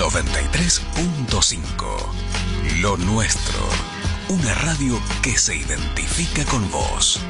93.5. Lo nuestro. Una radio que se identifica con vos.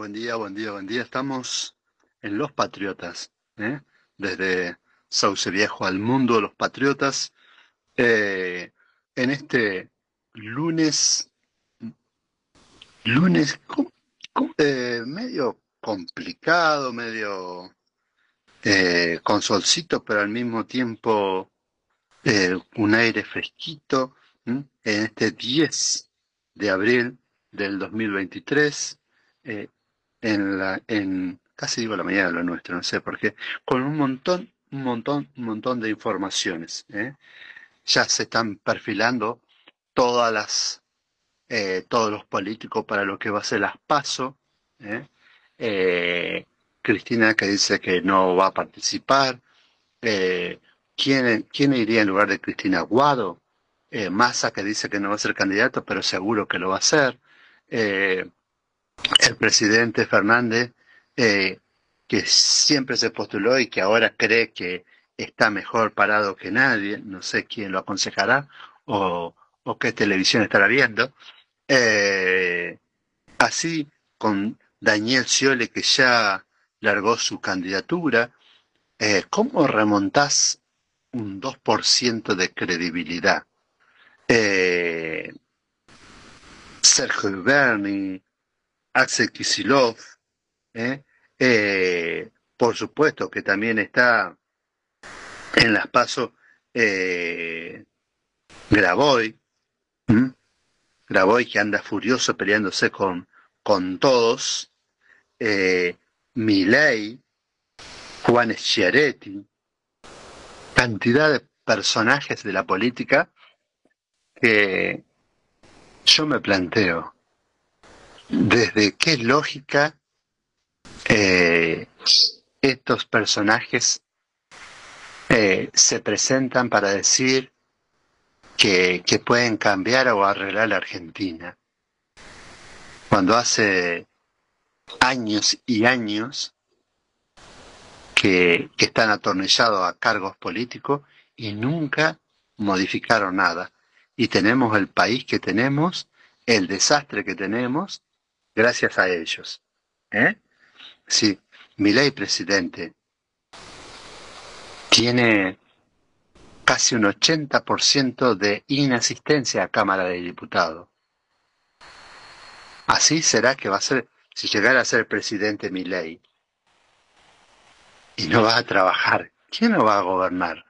Buen día, buen día, buen día. Estamos en Los Patriotas, ¿eh? desde Sauce Viejo al mundo de los Patriotas, eh, en este lunes, lunes eh, medio complicado, medio con solcito, pero al mismo tiempo un aire fresquito, en este 10 de abril del 2023. Eh, en la, en, casi digo la mañana de lo nuestro, no sé por qué, con un montón, un montón, un montón de informaciones. ¿eh? Ya se están perfilando todas las, eh, todos los políticos para lo que va a ser las PASO. Cristina que dice que no va a participar. ¿quién, ¿Quién iría en lugar de Cristina Guado? Massa que dice que no va a ser candidato, pero seguro que lo va a hacer el presidente Fernández, eh, que siempre se postuló y que ahora cree que está mejor parado que nadie, no sé quién lo aconsejará o, qué televisión estará viendo. Eh, así con Daniel Sciole, que ya largó su candidatura, eh, ¿cómo remontás un 2% de credibilidad? Sergio Berni, Axel Kisilov, ¿eh? Eh, por supuesto que también está en las pasos eh, Graboy, Graboy que anda furioso peleándose con, con todos, eh, Milei, Juan Schiaretti, cantidad de personajes de la política que yo me planteo, desde qué lógica eh, estos personajes eh, se presentan para decir que, que pueden cambiar o arreglar la Argentina. Cuando hace años y años que, que están atornillados a cargos políticos y nunca modificaron nada. Y tenemos el país que tenemos, el desastre que tenemos, gracias a ellos. ¿Eh? Sí, mi ley presidente tiene casi un 80% de inasistencia a Cámara de Diputados. Así será que va a ser, si llegara a ser presidente mi ley, y no va a trabajar, ¿quién no va a gobernar?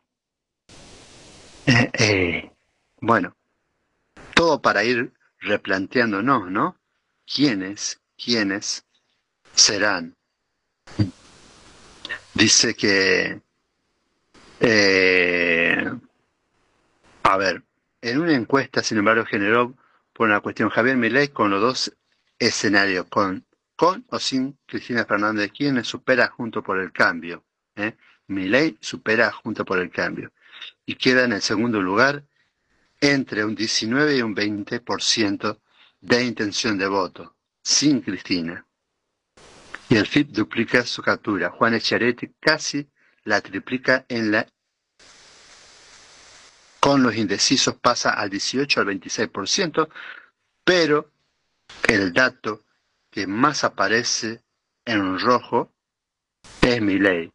Eh, eh, bueno, todo para ir replanteándonos, ¿no? ¿Quiénes, quiénes serán? Dice que, eh, a ver, en una encuesta, sin embargo, generó por una cuestión Javier Milei con los dos escenarios, con, con o sin Cristina Fernández, ¿quiénes supera junto por el cambio? ¿Eh? Milei supera junto por el cambio y queda en el segundo lugar entre un 19 y un 20% de intención de voto, sin Cristina. Y el FIP duplica su captura. Juan Echaretti casi la triplica en la... Con los indecisos pasa al 18 al 26%, pero el dato que más aparece en rojo es mi ley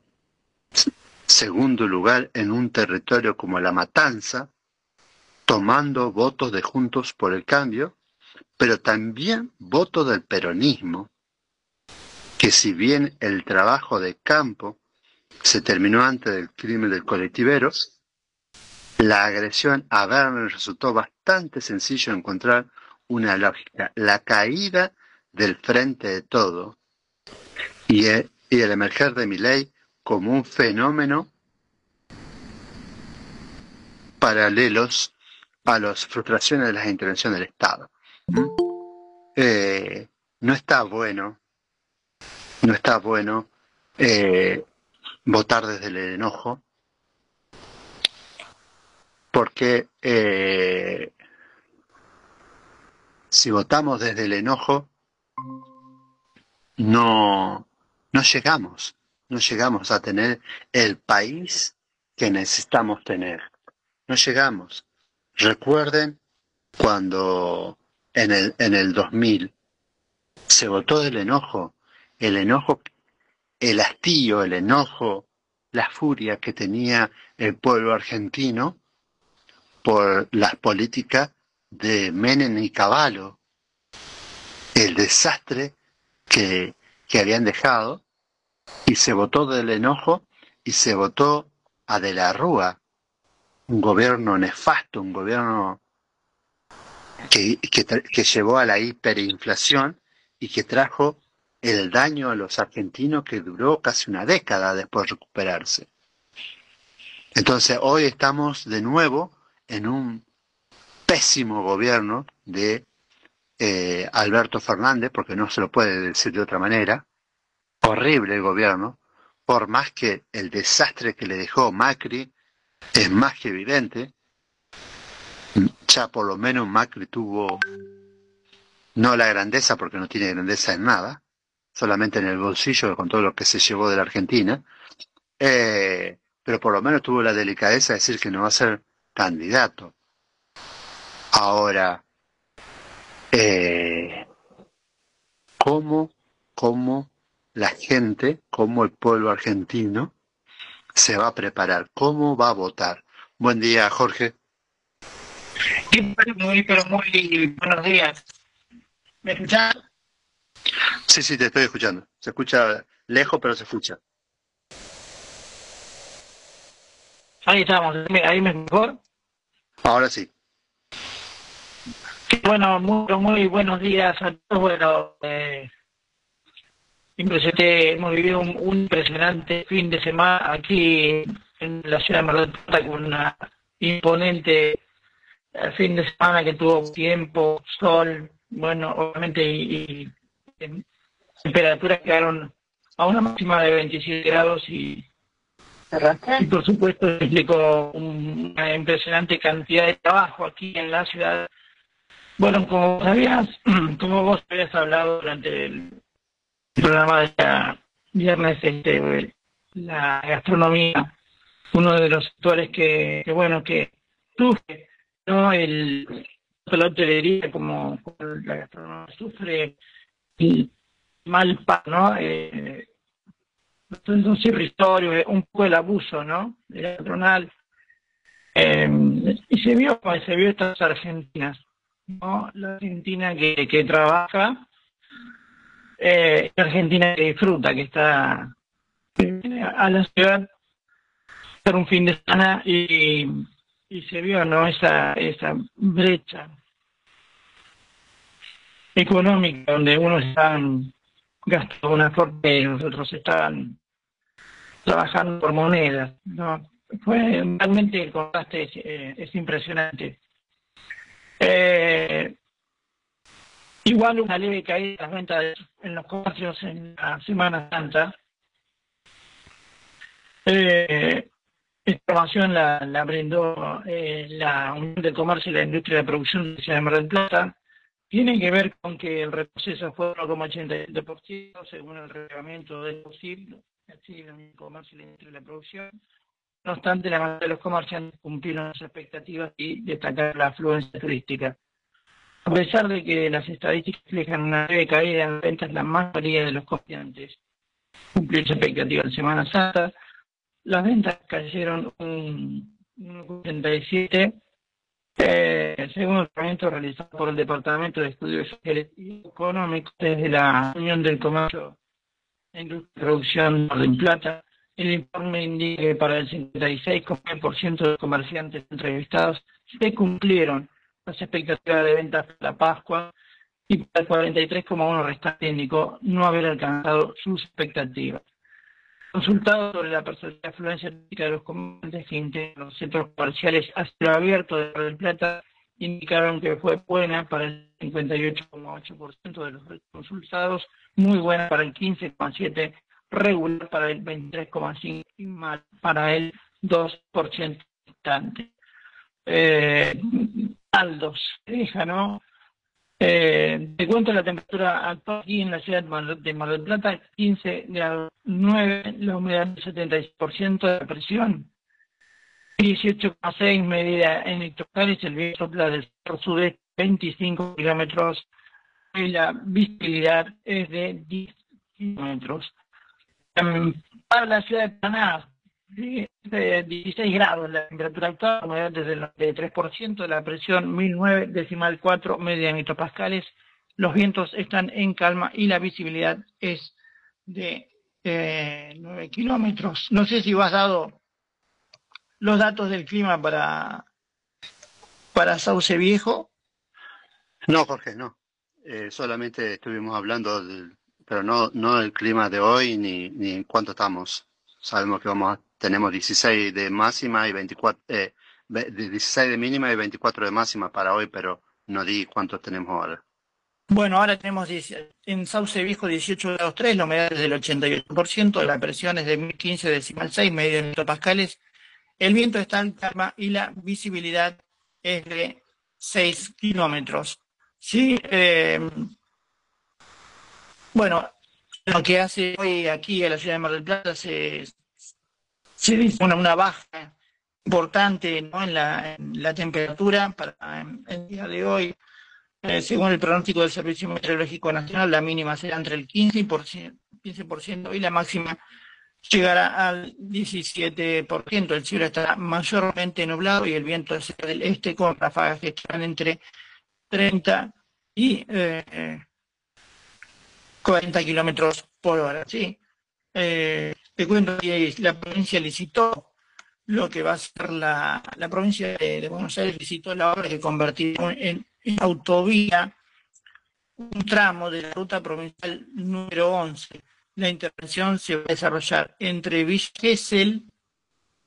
segundo lugar en un territorio como La Matanza, tomando votos de Juntos por el Cambio, pero también votos del peronismo, que si bien el trabajo de campo se terminó antes del crimen del colectivero, la agresión a Werner resultó bastante sencillo encontrar una lógica, la caída del frente de todo y el, y el emerger de mi ley como un fenómeno paralelos a las frustraciones de las intervenciones del Estado. Eh, no está bueno, no está bueno eh, votar desde el enojo, porque eh, si votamos desde el enojo, no, no llegamos no llegamos a tener el país que necesitamos tener. No llegamos. Recuerden cuando en el, en el 2000 se votó del enojo, el enojo, el hastío, el enojo, la furia que tenía el pueblo argentino por las políticas de Menem y Caballo, el desastre que, que habían dejado y se votó del enojo y se votó a De la Rúa, un gobierno nefasto, un gobierno que, que, llevó a la hiperinflación y que trajo el daño a los argentinos que duró casi una década después de recuperarse. Entonces hoy estamos de nuevo en un pésimo gobierno de eh, Alberto Fernández, porque no se lo puede decir de otra manera, horrible el gobierno, por más que el desastre que le dejó Macri es más que evidente, ya por lo menos Macri tuvo no la grandeza porque no tiene grandeza en nada, solamente en el bolsillo con todo lo que se llevó de la Argentina, eh, pero por lo menos tuvo la delicadeza de decir que no va a ser candidato. Ahora, eh, ¿cómo, cómo la gente, como el pueblo argentino, se va a preparar, cómo va a votar. Buen día, Jorge. Muy, pero muy buenos días. ¿Me escuchas? Sí, sí, te estoy escuchando. Se escucha lejos, pero se escucha. Ahí estamos, ahí mejor. Ahora sí. Bueno, muy, muy buenos días a todos. Bueno, eh, Impresionante, hemos vivido un, impresionante fin de semana aquí en la ciudad de Mar del Plata con una imponente fin de semana que tuvo tiempo, sol, bueno, obviamente y, temperaturas quedaron a una máxima de 27 grados y Y por supuesto explicó una impresionante cantidad de trabajo aquí en la ciudad. Bueno, como sabías, como vos habías hablado durante el programa de la viernes, este, la gastronomía, uno de los sectores que, que bueno, que sufre, ¿no? El, la hotelería como, la gastronomía sufre y mal ¿no? Eh, un irrisorio, un poco el abuso, ¿no? De la patronal. Eh, y se vio, se vio estas argentinas, ¿no? La argentina que, que trabaja, eh, la argentina que disfruta, que está a la ciudad hacer un fin de semana y, y se vio, ¿no? Esa, esa brecha económica donde unos están gastando una forma y los otros estaban trabajando por monedas. ¿no? Fue realmente el contraste es, eh, impresionante. Eh, igual una leve caída de las ventas en los comercios en la Semana Santa. Eh, esta información la, la brindó eh, la Unión del Comercio y la Industria de Producción de Ciudad de Mar del Plata tiene que ver con que el retroceso fue 1,87% según el reglamento del POSIB, el comercio y la producción. No obstante, la mayoría de los comerciantes cumplieron las expectativas y destacar la afluencia turística. A pesar de que las estadísticas reflejan una leve caída en ventas, la mayoría de los comerciantes cumplieron sus expectativas en Semana Santa. Las ventas cayeron un, un 87 eh, según el documento realizado por el Departamento de Estudios Económicos desde la Unión del Comercio e Industria de Producción de Plata, el informe indica que para el 56,9% de los comerciantes entrevistados se cumplieron las expectativas de ventas para la Pascua y para el 43,1% restante indicó no haber alcanzado sus expectativas. Consultado sobre la personalidad afluencia de los comerciantes que integran los centros comerciales a cielo abierto de Mar del Plata, indicaron que fue buena para el 58,8% de los consultados, muy buena para el 15,7%, regular para el 23,5% y mal para el 2% restante. Eh, deja, ¿no? Eh, te cuento la temperatura actual aquí en la ciudad de Mar del Plata, 15 grados 9, la humedad del 76% de la presión, 18,6 medida en hectocales, el viento sopla del sur-sudeste 25 kilómetros y la visibilidad es de 10 kilómetros. Para la ciudad de Paraná, 16 grados la temperatura actual, humedad desde el 93%, de la presión 1009 decimal 4 media hectopascales, los vientos están en calma y la visibilidad es de eh, 9 kilómetros. No sé si has dado los datos del clima para, para Sauce Viejo. No, Jorge, no. Eh, solamente estuvimos hablando, del, pero no, no del clima de hoy ni, ni en cuánto estamos. Sabemos que vamos a tenemos 16 de máxima y 24, eh, 16 de mínima y 24 de máxima para hoy, pero no di cuántos tenemos ahora. Bueno, ahora tenemos en Sauce Viejo 18 grados 3, la humedad es del 88%, la presión es de 1015 decimal 6, medio hectopascales, el viento está en calma y la visibilidad es de 6 kilómetros. Sí, eh, bueno, lo que hace hoy aquí en la ciudad de Mar del Plata se se dice una, una baja importante ¿no? en, la, la temperatura para el día de hoy. Eh, según el pronóstico del Servicio Meteorológico Nacional, la mínima será entre el 15%, y 15% y la máxima llegará al 17%. El cielo estará mayormente nublado y el viento será del este con ráfagas que estarán entre 30 y eh, 40 kilómetros por hora. ¿sí? Eh, te cuento que la provincia licitó lo que va a ser la, la provincia de, Buenos Aires, licitó la obra que convertirá en, autovía un tramo de la ruta provincial número 11. La intervención se va a desarrollar entre Villa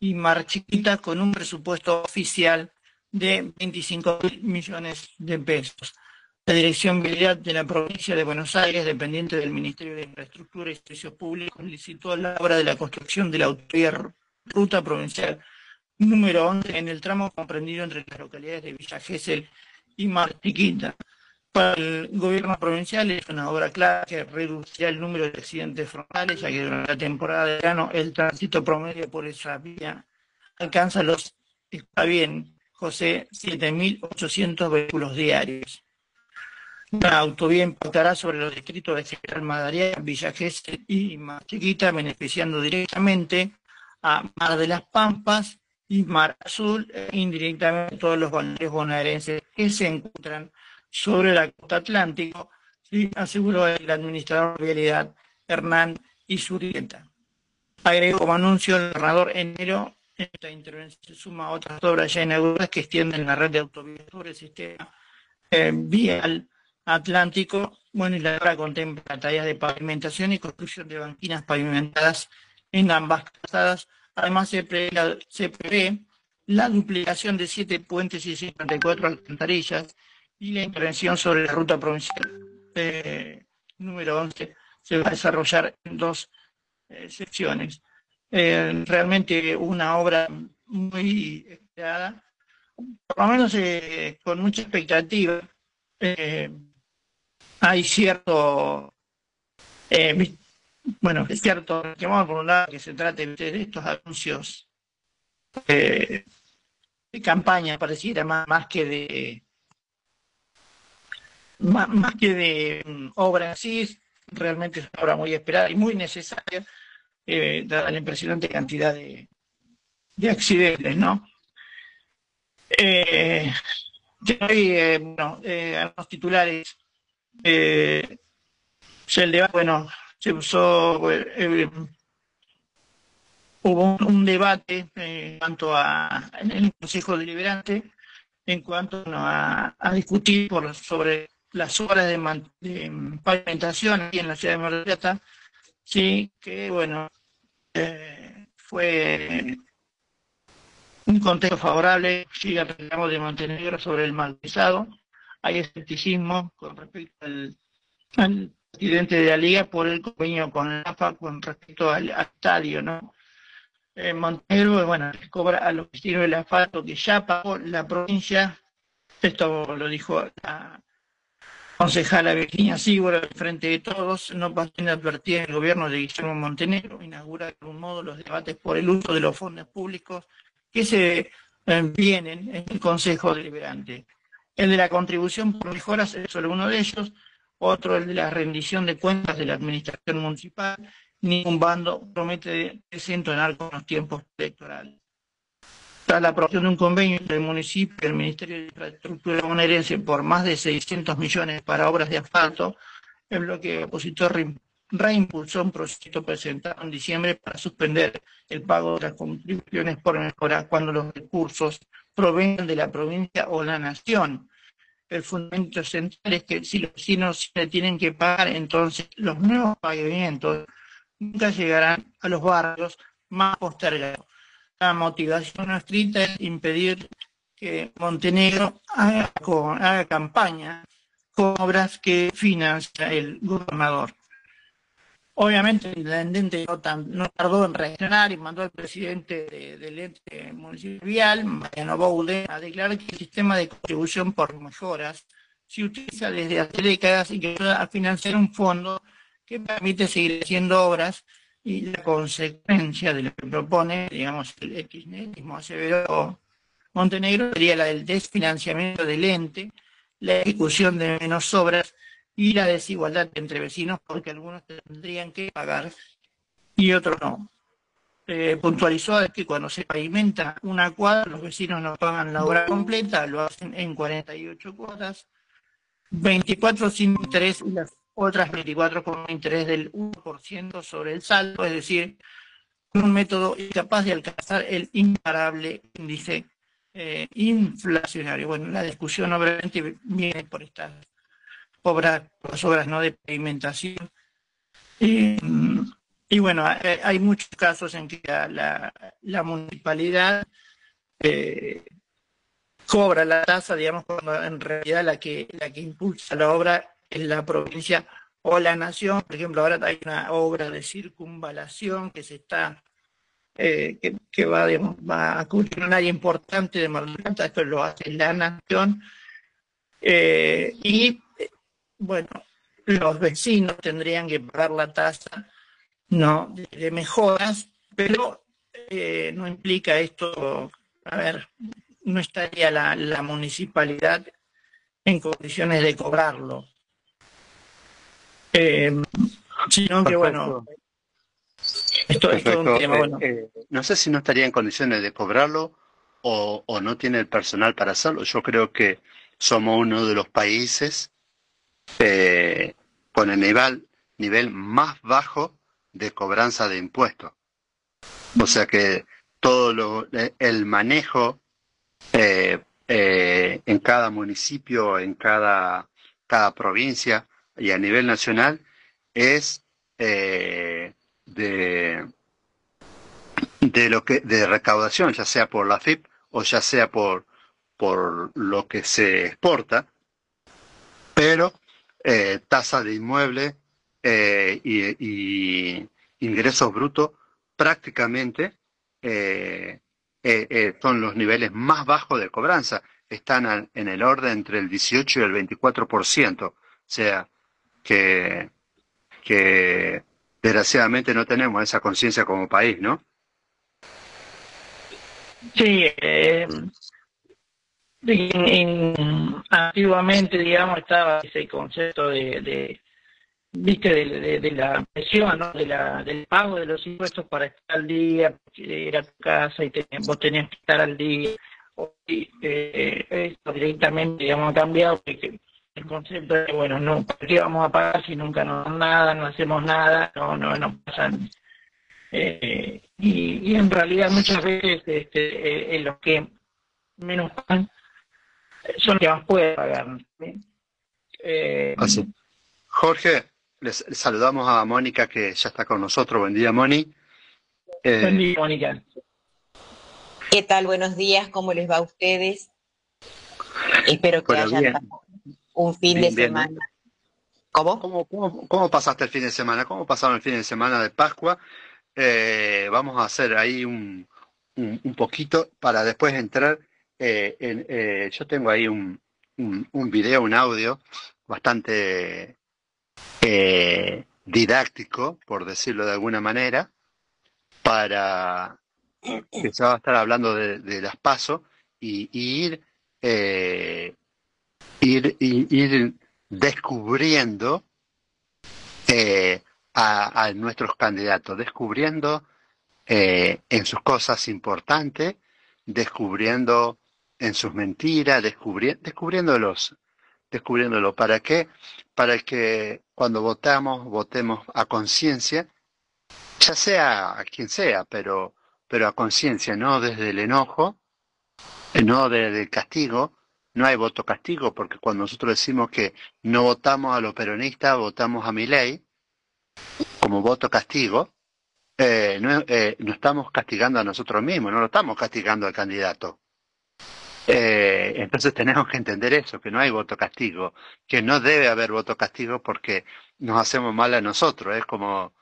y Mar Chiquita con un presupuesto oficial de 25 millones de pesos. La Dirección Vialidad de la provincia de Buenos Aires, dependiente del Ministerio de Infraestructura y Servicios Públicos, licitó la obra de la construcción de la autovía ruta provincial número 11 en el tramo comprendido entre las localidades de Villa Gesell y Martiquita. Para el gobierno provincial es una obra clara que reducirá el número de accidentes frontales, ya que durante la temporada de verano el tránsito promedio por esa vía alcanza los, está bien, José, 7.800 vehículos diarios. La autovía impactará sobre los distritos de General Madariaga, Villa Gesell y Martiquita, beneficiando directamente a Mar de las Pampas y Mar Azul e indirectamente todos los balnearios bonaerenses que se encuentran sobre la costa atlántico, y aseguró el administrador de vialidad Hernán Isurieta. Agregó como anuncio el gobernador enero, esta intervención suma a otras obras ya inauguradas que extienden la red de autovías sobre el sistema eh, vial atlántico. Bueno, y la obra contempla tareas de pavimentación y construcción de banquinas pavimentadas en ambas calzadas. Además, se prevé, se prevé la duplicación de siete puentes y 54 alcantarillas y la intervención sobre la ruta provincial eh, número 11 se va a desarrollar en dos eh, secciones. Eh, realmente una obra muy esperada, por lo menos con mucha expectativa. Hay cierto, bueno, es cierto, por un lado que se trate de estos anuncios de campaña, pareciera más, más que de más, que de mm, obra así, realmente es una obra muy esperada y muy necesaria, eh, dada la impresionante cantidad de, de accidentes, ¿no? Eh, eh bueno, eh, algunos titulares. Eh, el debate, bueno, se usó, hubo un, debate en cuanto a en el Consejo Deliberante en cuanto a, a discutir por, sobre las obras de, pavimentación aquí en la ciudad de Mar del Plata, sí, que bueno, eh, fue un contexto favorable, sigue el reclamo de Montenegro sobre el mal pesado. Hay escepticismo con respecto al, presidente de la Liga por el convenio con la AFA con respecto al, estadio, ¿no? Montenegro, bueno, cobra a los vecinos del asfalto que ya pagó la provincia, esto lo dijo la, concejala Virginia Sigura, al frente de todos, no pasó advertir el gobierno de Guillermo Montenegro, inaugura de algún modo los debates por el uso de los fondos públicos que se eh, vienen en el Consejo Deliberante. El de la contribución por mejoras es solo uno de ellos, otro el de la rendición de cuentas de la administración municipal, ningún bando promete desentonar con los tiempos electorales. Tras la aprobación de un convenio entre el municipio y el Ministerio de Infraestructura bonaerense por más de 600 millones para obras de asfalto, el bloque opositor reimpulsó un proyecto presentado en diciembre para suspender el pago de las contribuciones por mejora cuando los recursos provengan de la provincia o la nación. El fundamento central es que si los vecinos se tienen que pagar, entonces los nuevos pavimentos nunca llegarán a los barrios más postergados la motivación estricta es impedir que Montenegro haga, campaña con obras que financia el gobernador. Obviamente. El intendente no, tardó en reaccionar y mandó al presidente del ente municipal, Mariano Boude, a declarar que el sistema de contribución por mejoras se utiliza desde hace décadas y que va a financiar un fondo que permite seguir haciendo obras y la consecuencia de lo que propone, digamos, el kirchnerismo aseveró Montenegro sería la del desfinanciamiento del ente, la ejecución de menos obras y la desigualdad entre vecinos porque algunos tendrían que pagar y otros no. Eh, puntualizó que cuando se pavimenta una cuadra, los vecinos no pagan la obra completa, lo hacen en 48 cuotas, 24 sin interés y las otras 24 con un interés del 1% sobre el saldo, es decir, un método incapaz de alcanzar el imparable índice eh, inflacionario. Bueno, la discusión obviamente viene por estas obras, las obras no de pavimentación. y bueno, hay, muchos casos en que la, municipalidad eh, cobra la tasa, digamos, cuando en realidad la que, la que impulsa la obra en la provincia o la nación. Por ejemplo, ahora hay una obra de circunvalación que se está eh, que, va, va, a cubrir un área importante de Mar del Plata, esto lo hace la Nación, eh, y bueno, los vecinos tendrían que pagar la tasa no de, mejoras, pero eh, no implica esto, a ver, no estaría la, la municipalidad en condiciones de cobrarlo. sino que bueno, esto, es un tema, bueno. Eh, eh, no sé si no estaría en condiciones de cobrarlo o, no tiene el personal para hacerlo. Yo creo que somos uno de los países eh, con el nivel, más bajo de cobranza de impuestos. O sea que todo lo, el manejo en cada municipio, en cada, cada provincia y a nivel nacional es de, de lo que de recaudación, ya sea por la FIP o ya sea por, por lo que se exporta, pero eh, tasa de inmueble eh, y, ingresos brutos prácticamente eh, son los niveles más bajos de cobranza, están en el orden entre el 18 y el 24%, o sea que, que desgraciadamente no tenemos esa conciencia como país, ¿no? Sí, eh, antiguamente, digamos, estaba ese concepto de, de viste, de, la presión, ¿no? de la, del pago de los impuestos para estar al día, ir a tu casa y vos tenías que estar al día. Hoy eh, esto directamente, digamos, ha cambiado, porque el concepto de, bueno, no, qué vamos a pagar si nunca nos dan nada, no hacemos nada, no, no, no pasan? Eh, y, en realidad muchas veces este, eh, los que menos pagan son los que más pueden pagar. Eh, Así. Jorge, les, saludamos a Mónica que ya está con nosotros. Buen día, Moni. Eh, Buen día, Mónica. ¿Qué tal? Buenos días, ¿cómo les va a ustedes? Espero que hayan un fin de semana. ¿Cómo? ¿Cómo, pasaste el fin de semana? ¿Cómo pasaron el fin de semana de Pascua? Eh, vamos a hacer ahí un, un, poquito para después entrar eh. Eh, yo tengo ahí un, un, video, un audio bastante didáctico, por decirlo de alguna manera, para que se va a estar hablando de, las pasos y, ir ir, ir descubriendo eh, a, nuestros candidatos, descubriendo eh, en sus cosas importantes, descubriendo en sus mentiras, descubriéndolos, descubriéndolo. ¿Para qué? Para que cuando votamos, votemos a conciencia, ya sea a quien sea, pero, pero a conciencia, no desde el enojo, no desde el castigo, no hay voto castigo, porque cuando nosotros decimos que no votamos a los peronistas, votamos a mi ley, como voto castigo, eh, eh, no, estamos castigando a nosotros mismos, no lo estamos castigando al candidato. Eh, entonces tenemos que entender eso, que no hay voto castigo, que no debe haber voto castigo porque nos hacemos mal a nosotros. Es como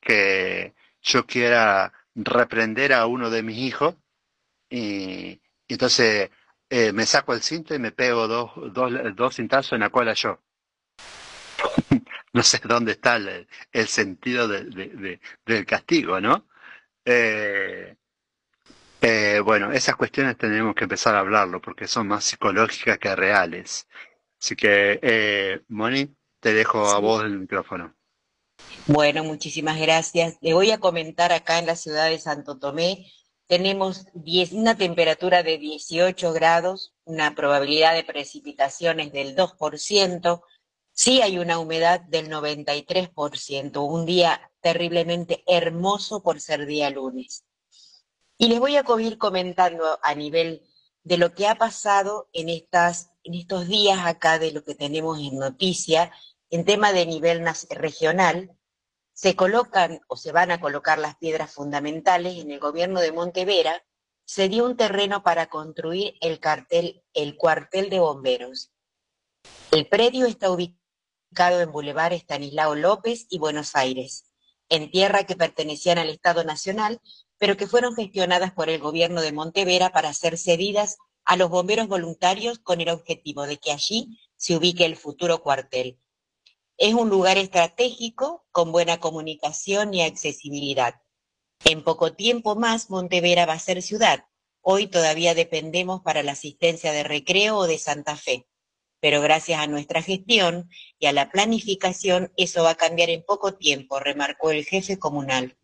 que yo quiera reprender a uno de mis hijos y entonces eh, me saco el cinto y me pego dos, dos, dos cintazos en la cola yo. no sé dónde está el, sentido del castigo, ¿no? Eh, eh, bueno, esas cuestiones tenemos que empezar a hablarlo porque son más psicológicas que reales. Así que, Moni, te dejo a vos el micrófono. Bueno, muchísimas gracias. Le voy a comentar acá en la ciudad de Santo Tomé tenemos una temperatura de 18 grados, una probabilidad de precipitaciones del 2%, sí hay una humedad del 93%, un día terriblemente hermoso por ser día lunes. Y les voy a ir comentando a nivel de lo que ha pasado en, estas, en estos días acá, de lo que tenemos en noticia, en tema de nivel regional, se colocan o se van a colocar las piedras fundamentales en el gobierno de Montevera, se dio un terreno para construir el, cartel, el cuartel de bomberos. El predio está ubicado en Boulevard Estanislao López y Buenos Aires, en tierra que pertenecían al Estado Nacional pero que fueron gestionadas por el gobierno de Montevera para ser cedidas a los bomberos voluntarios con el objetivo de que allí se ubique el futuro cuartel. Es un lugar estratégico con buena comunicación y accesibilidad. En poco tiempo más Montevera va a ser ciudad. Hoy todavía dependemos para la asistencia de recreo o de Santa Fe pero gracias a nuestra gestión y a la planificación eso va a cambiar en poco tiempo, remarcó el jefe comunal.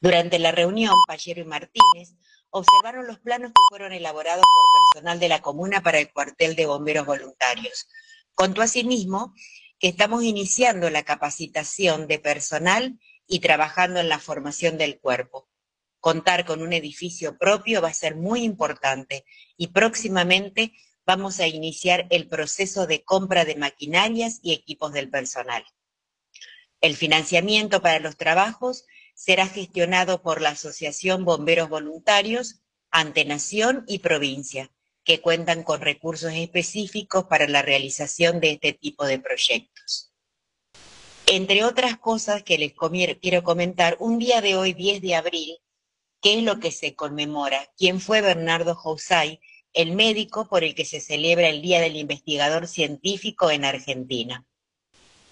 Durante la reunión, Pallero y Martínez observaron los planos que fueron elaborados por personal de la comuna para el cuartel de bomberos voluntarios. Contó asimismo que estamos iniciando la capacitación de personal y trabajando en la formación del cuerpo. Contar con un edificio propio va a ser muy importante y próximamente vamos a iniciar el proceso de compra de maquinarias y equipos del personal. El financiamiento para los trabajos será gestionado por la Asociación Bomberos Voluntarios ante Nación y Provincia, que cuentan con recursos específicos para la realización de este tipo de proyectos. Entre otras cosas que les quiero comentar, un día de hoy, 10 de abril, ¿qué es lo que se conmemora? ¿Quién fue Bernardo Jousay? el médico por el que se celebra el Día del Investigador Científico en Argentina.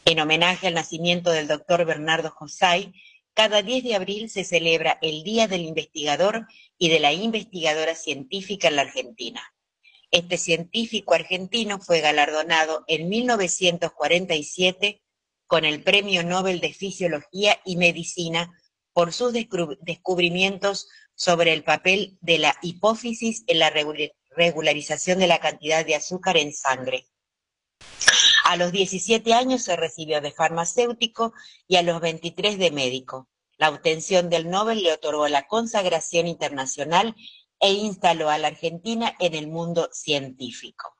En homenaje al nacimiento del doctor Bernardo Josay, cada 10 de abril se celebra el Día del Investigador y de la Investigadora Científica en la Argentina. Este científico argentino fue galardonado en 1947 con el Premio Nobel de Fisiología y Medicina por sus descubrimientos sobre el papel de la hipófisis en la regularización de la cantidad de azúcar en sangre. A los 17 años se recibió de farmacéutico y a los 23 de médico. La obtención del Nobel le otorgó la consagración internacional e instaló a la Argentina en el mundo científico.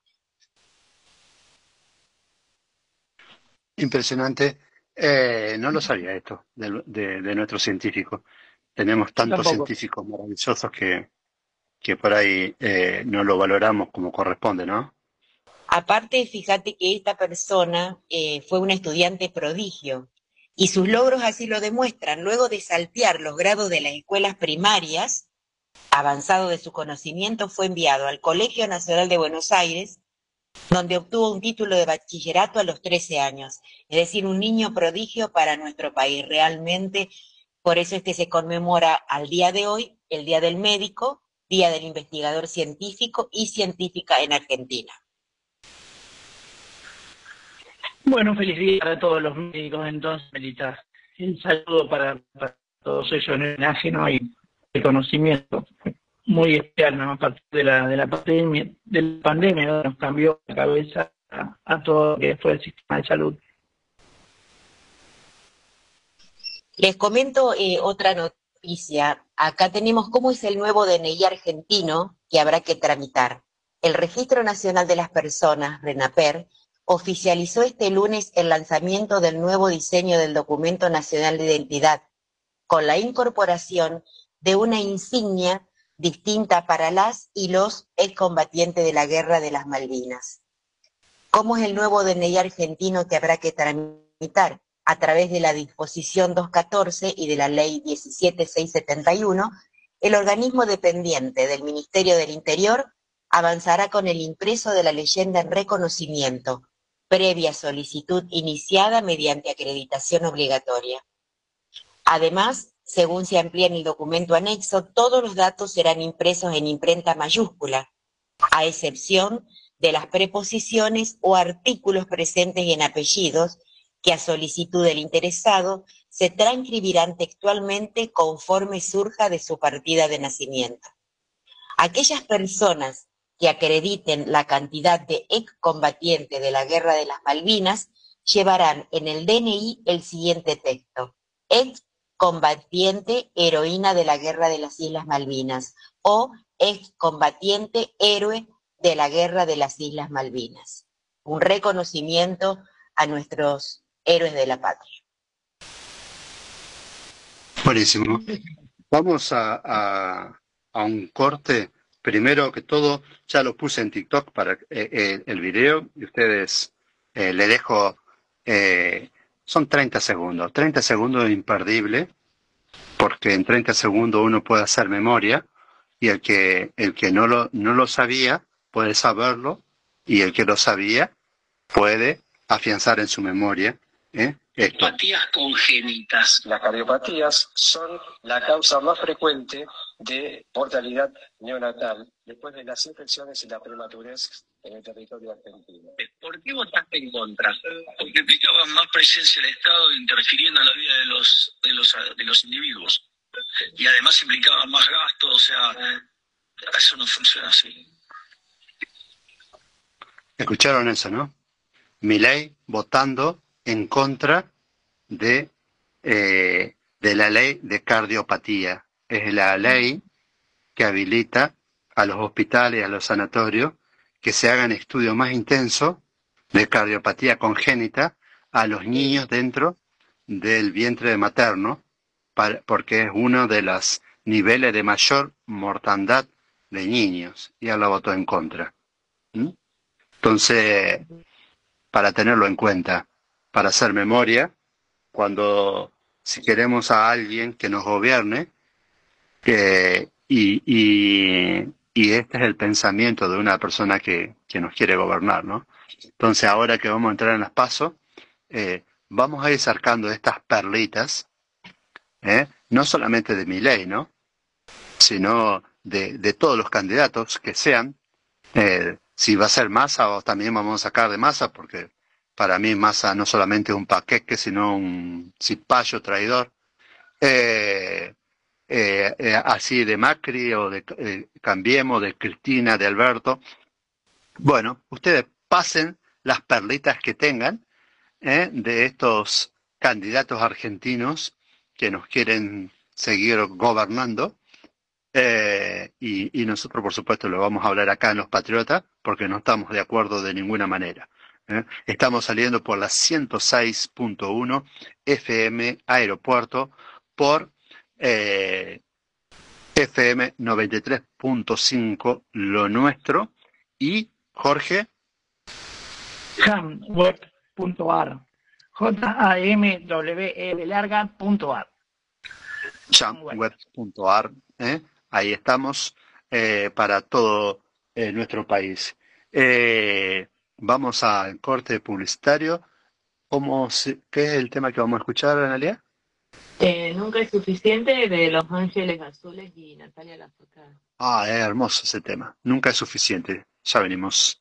Impresionante. Eh, no lo sabía esto de, nuestro científico. Tenemos tantos científicos maravillosos que, que por ahí eh, no lo valoramos como corresponde, ¿no? Aparte, fíjate que esta persona eh, fue un estudiante prodigio y sus logros así lo demuestran. Luego de saltear los grados de las escuelas primarias, avanzado de su conocimiento, fue enviado al Colegio Nacional de Buenos Aires, donde obtuvo un título de bachillerato a los 13 años. Es decir, un niño prodigio para nuestro país. Realmente, por eso es que se conmemora al día de hoy, el Día del Médico, Día del Investigador Científico y Científica en Argentina. Bueno, feliz día para todos los médicos entonces, Melita. Un saludo para, todos ellos en el ajeno y reconocimiento muy especial, ¿no? a partir de la, de la pandemia, de la pandemia nos cambió la cabeza a, todo lo que fue el sistema de salud. Les comento eh, otra noticia acá tenemos cómo es el nuevo DNI argentino que habrá que tramitar. El Registro Nacional de las Personas, RENAPER, oficializó este lunes el lanzamiento del nuevo diseño del Documento Nacional de Identidad, con la incorporación de una insignia distinta para las y los excombatientes de la Guerra de las Malvinas. ¿Cómo es el nuevo DNI argentino que habrá que tramitar? a través de la disposición 214 y de la ley 17671, el organismo dependiente del Ministerio del Interior avanzará con el impreso de la leyenda en reconocimiento, previa solicitud iniciada mediante acreditación obligatoria. Además, según se amplía en el documento anexo, todos los datos serán impresos en imprenta mayúscula, a excepción de las preposiciones o artículos presentes en apellidos que a solicitud del interesado se transcribirán textualmente conforme surja de su partida de nacimiento. Aquellas personas que acrediten la cantidad de excombatientes de la Guerra de las Malvinas llevarán en el DNI el siguiente texto. Excombatiente heroína de la Guerra de las Islas Malvinas o excombatiente héroe de la Guerra de las Islas Malvinas. Un reconocimiento a nuestros héroes de la patria. Buenísimo. Vamos a, un corte. Primero que todo, ya lo puse en TikTok para eh, eh, el video y ustedes eh, le dejo, son 30 segundos, 30 segundos imperdible porque en 30 segundos uno puede hacer memoria y el que, el que no, lo, no lo sabía puede saberlo y el que lo sabía puede afianzar en su memoria ¿eh? Cardiopatías congénitas. Las cardiopatías son la causa más frecuente de mortalidad neonatal después de las infecciones y la prematurez en el territorio argentino. ¿Por qué votaste en contra? Porque implicaba más presencia del Estado interfiriendo en la vida de los, de los, de los individuos. Y además implicaba más gastos, o sea, eso no funciona así. Escucharon eso, ¿no? Mi ley votando en contra de, eh, de la ley de cardiopatía. Es la ley que habilita a los hospitales a los sanatorios que se hagan estudios más intensos de cardiopatía congénita a los niños dentro del vientre materno, porque es uno de los niveles de mayor mortandad de niños. Y la votó en contra. ¿Mm? Entonces, para tenerlo en cuenta para hacer memoria, cuando si queremos a alguien que nos gobierne, y, y, este es el pensamiento de una persona que, que, nos quiere gobernar, ¿no? Entonces ahora que vamos a entrar en las pasos, eh, vamos a ir sacando estas perlitas, ¿eh? no solamente de mi ley, ¿no? Sino de, de todos los candidatos que sean, eh, si va a ser masa o también vamos a sacar de masa, porque para mí Massa no solamente un paquete, sino un cipayo traidor. Eh, eh, eh, así de Macri o de Cambiemos, de Cristina, de Alberto. Bueno, ustedes pasen las perlitas que tengan de estos candidatos argentinos que nos quieren seguir gobernando. y, y, nosotros, por supuesto, lo vamos a hablar acá en Los Patriotas, porque no estamos de acuerdo de ninguna manera. ¿Eh? Estamos saliendo por la 106.1 FM Aeropuerto por eh, FM 93.5 Lo Nuestro y Jorge. Jamweb.ar J-A-M-W-E larga.ar Jamweb.ar ¿eh? Ahí estamos para todo nuestro país. Eh, Vamos al corte publicitario. ¿Cómo ¿Qué es el tema que vamos a escuchar, Analia? Eh, nunca es suficiente de Los Ángeles Azules y Natalia Lafourcade. Ah, es hermoso ese tema. Nunca es suficiente. Ya venimos.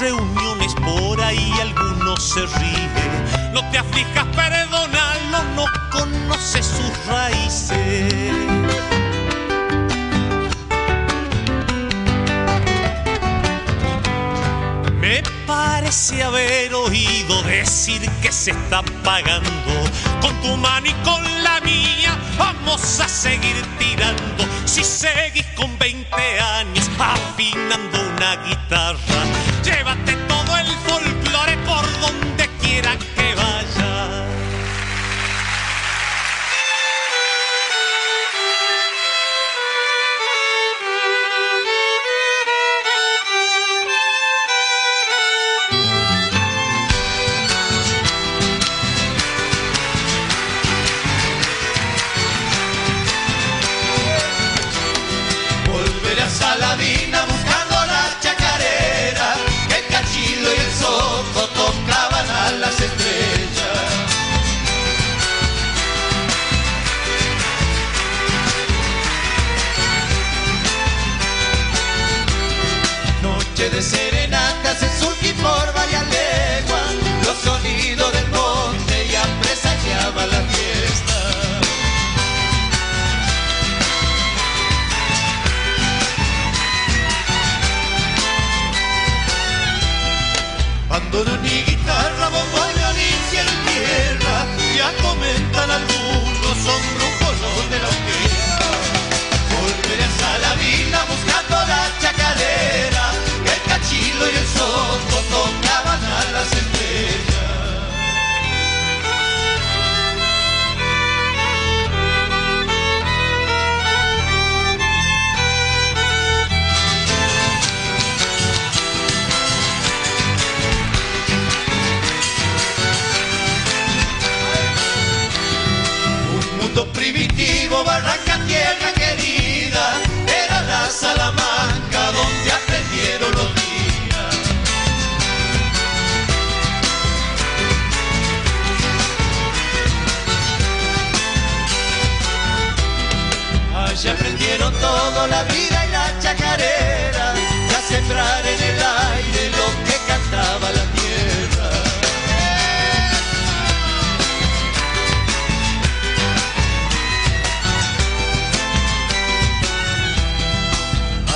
Reuniones por ahí alguno se ríe, no te aflijas, perdónalo, no conoce sus raíces. Me parece haber oído decir que se está pagando con tu mano y con la mía. Vamos a seguir tirando. Si seguís con 20 años afinando una guitarra, llévate todo el folclore por donde quiera todo, la vida y la chacarera, y a sembrar en el aire lo que cantaba la tierra.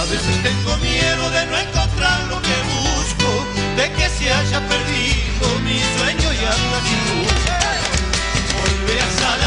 A veces tengo miedo de no encontrar lo que busco, de que se haya perdido mi sueño y anda sin luz. Volveré a Salavina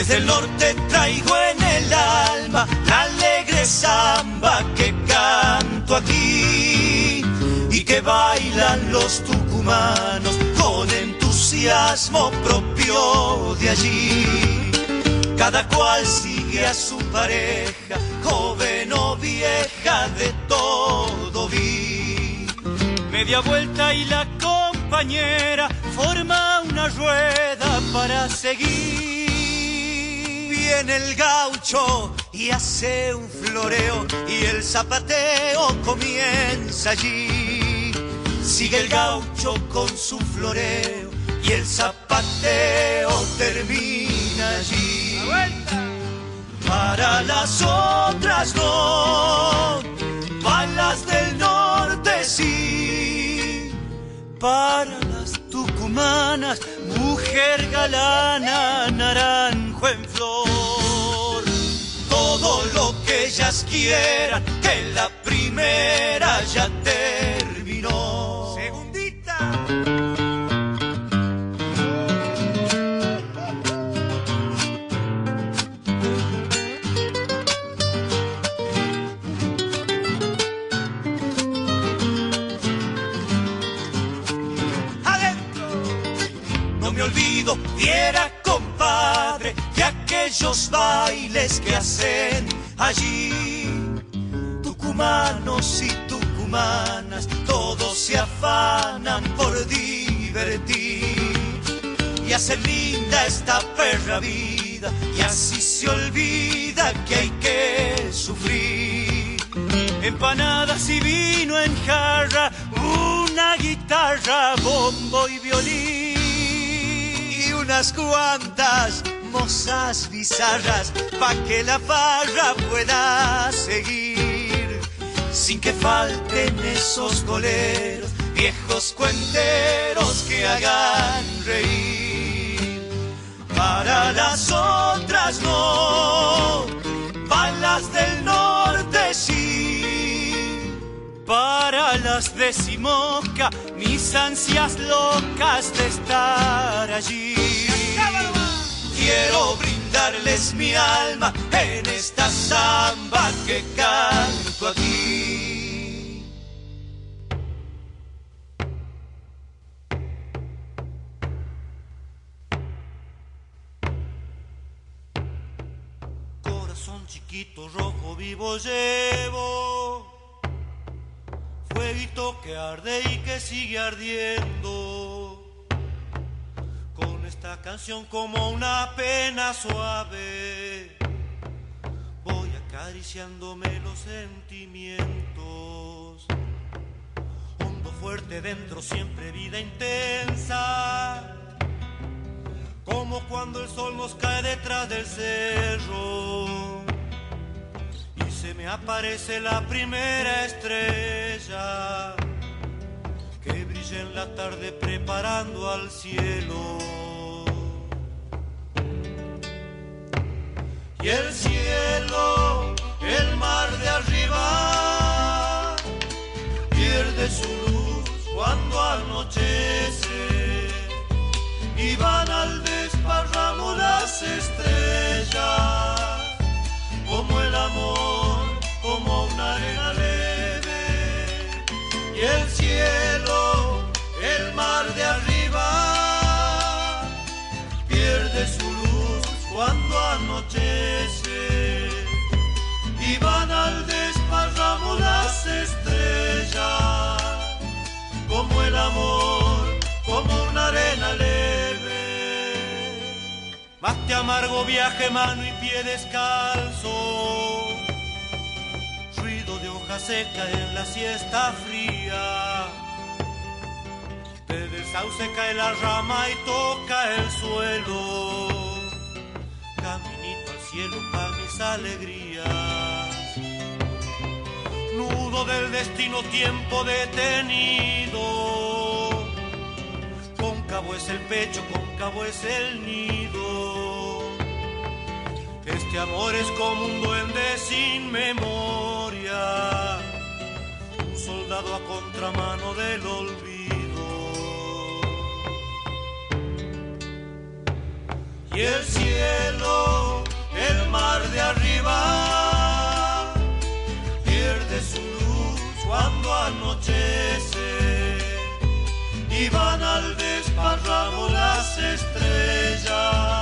Desde el norte traigo en el alma la alegre samba que canto aquí y que bailan los tucumanos con entusiasmo propio de allí. Cada cual sigue a su pareja, joven o vieja, de todo vi. Media vuelta y la compañera forma una rueda para seguir. Viene el gaucho y hace un floreo y el zapateo comienza allí. Sigue el gaucho con su floreo y el zapateo termina allí. Para las otras no, balas del norte sí. Para las tucumanas, mujer galana, naranjo en flor. Todo lo que ellas quieran, que la primera ya terminó. Segundita. Olvido, viera compadre, de aquellos bailes que hacen allí. Tucumanos y tucumanas, todos se afanan por divertir. Y hacen linda esta perra vida, y así se olvida que hay que sufrir. Empanadas y vino en jarra, una guitarra, bombo y violín. Unas cuantas mozas bizarras, pa' que la farra pueda seguir. Sin que falten esos goleros, viejos cuenteros que hagan reír. Para las otras no, balas del Para las de Simoca, mis ansias locas de estar allí. Quiero brindarles mi alma en esta samba que canto aquí. Corazón chiquito, rojo, vivo llevo. Que arde y que sigue ardiendo. Con esta canción como una pena suave. Voy acariciándome los sentimientos. Hondo fuerte dentro, siempre vida intensa. Como cuando el sol nos cae detrás del cerro se me aparece la primera estrella que brilla en la tarde preparando al cielo. Y el cielo, el mar de arriba, pierde su luz cuando anochece y van al desparramo las estrellas, como el amor, y el cielo, el mar de arriba, pierde su luz cuando anochece, y van al desparramo las estrellas, como el amor, como una arena leve. Más te amargo viaje, mano y pie descalzo. Seca en la siesta fría. Desde el cae la rama y toca el suelo. Caminito al cielo para mis alegrías. Nudo del destino, tiempo detenido. Cóncavo es el pecho, cóncavo es el nido. Este amor es como un duende sin memoria, soldado a contramano del olvido. Y el cielo, el mar de arriba, pierde su luz cuando anochece y van al desparramo las estrellas,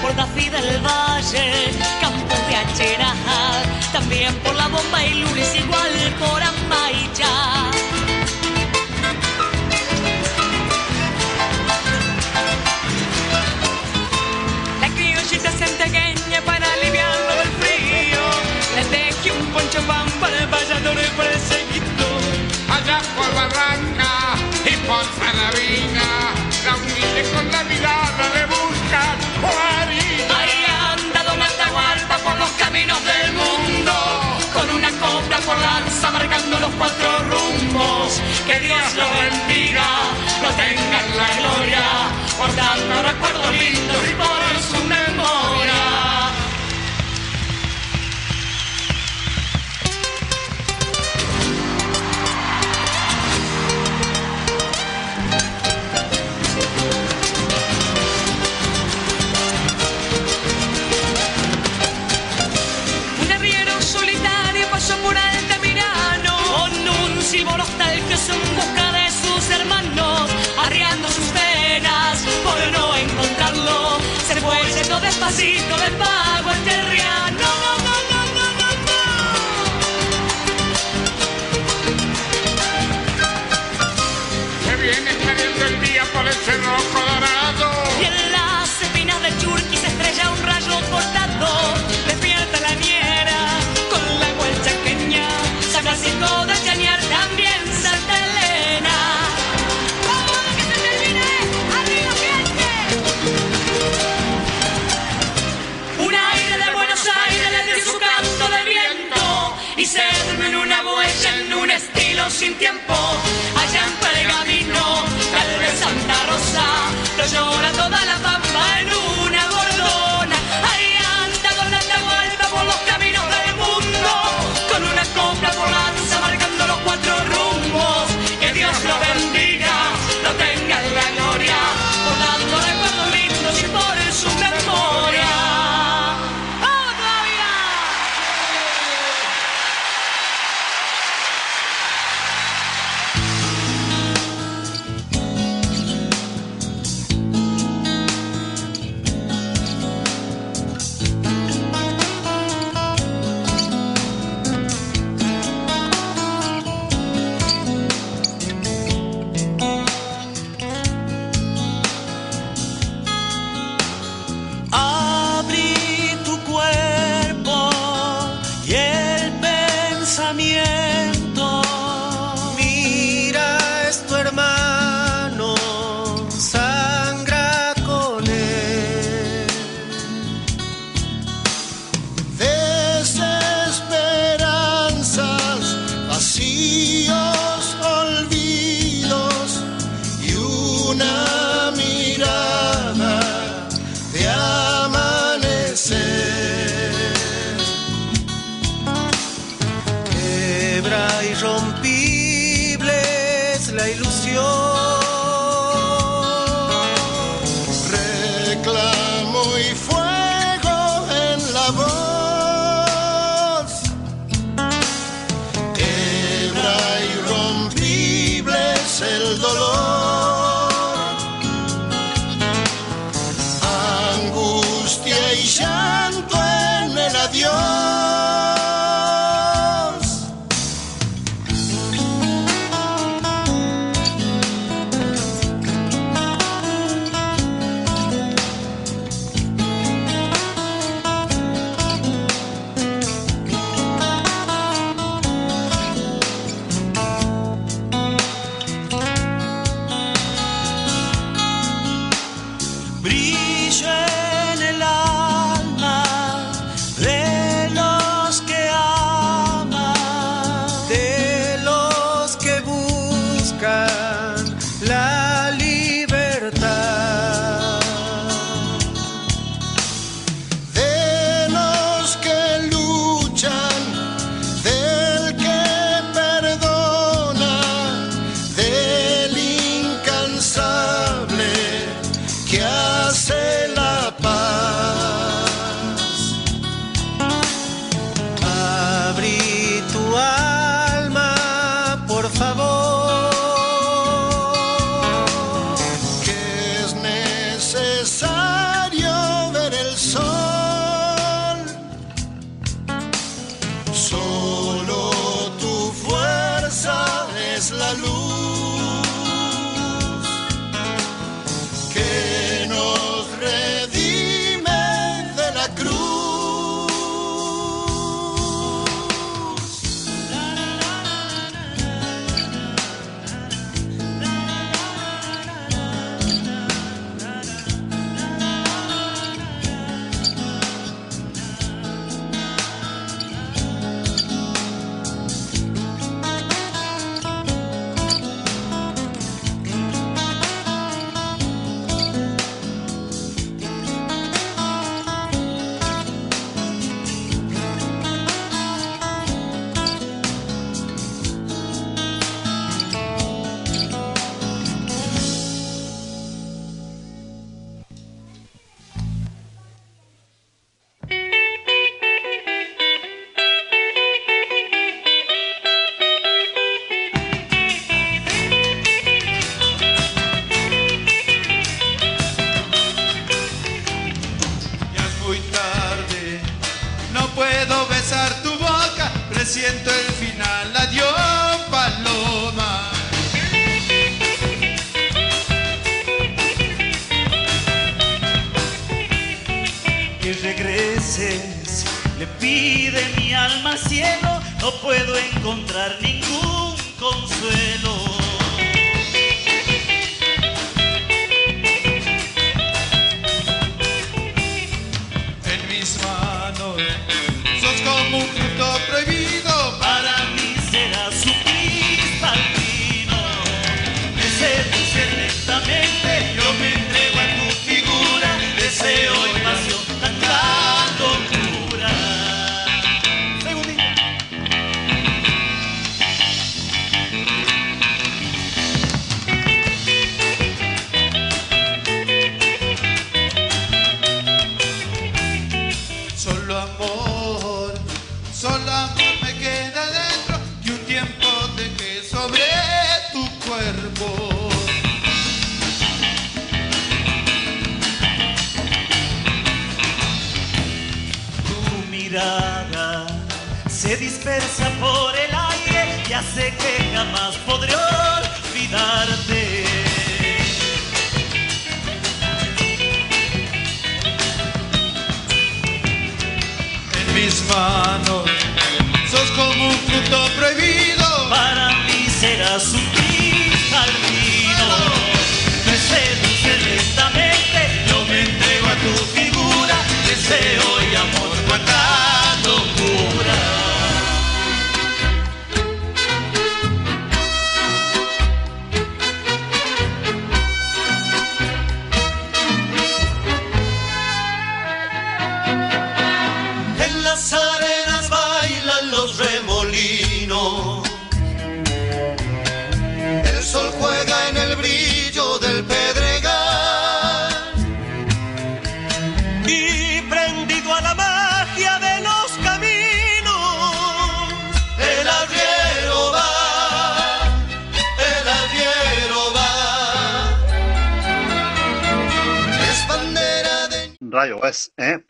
Por David del Valle, Campos de Achera, también por la bomba y Lunes, igual por Amaya. La criollita santagueña para aliviarlo del frío, les dejé un poncho pan para el vallador y para cuatro rumbos, que Dios lo bendiga, lo tenga en la gloria.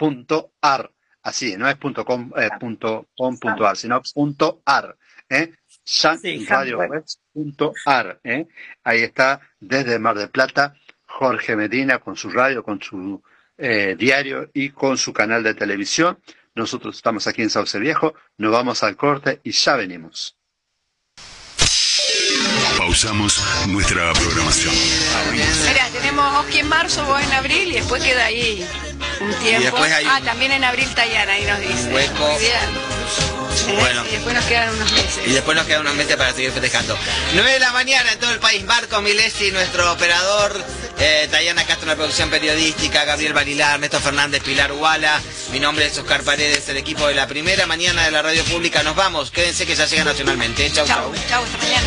Punto ar. Así, no es punto com, eh, punto com punto ar, sino punto ar. Eh. Sí, Radio web. Punto ar, eh. Ahí está, desde Mar del Plata, Jorge Medina con su radio, con su eh, diario y con su canal de televisión. Nosotros estamos aquí en Sauce Viejo, nos vamos al corte y ya venimos. Pausamos nuestra programación. Mira, tenemos Oski en marzo, vos en abril y después queda ahí un tiempo. hay Ah, un- también en abril Tayana, ahí nos dice. Hueco. Muy bien. ¿Eh? Bueno. Y después nos quedan unos meses. Y después nos quedan unos meses para seguir festejando. 9 de la mañana en todo el país. Marco Milesi, nuestro operador. Eh, Tayana Castro, una producción periodística. Gabriel Barilar, Ernesto Fernández, Pilar Huala. Mi nombre es Oscar Paredes, el equipo de la primera mañana de la radio pública. Nos vamos. Quédense que ya llega nacionalmente. Chau, chau. Chau, hasta mañana.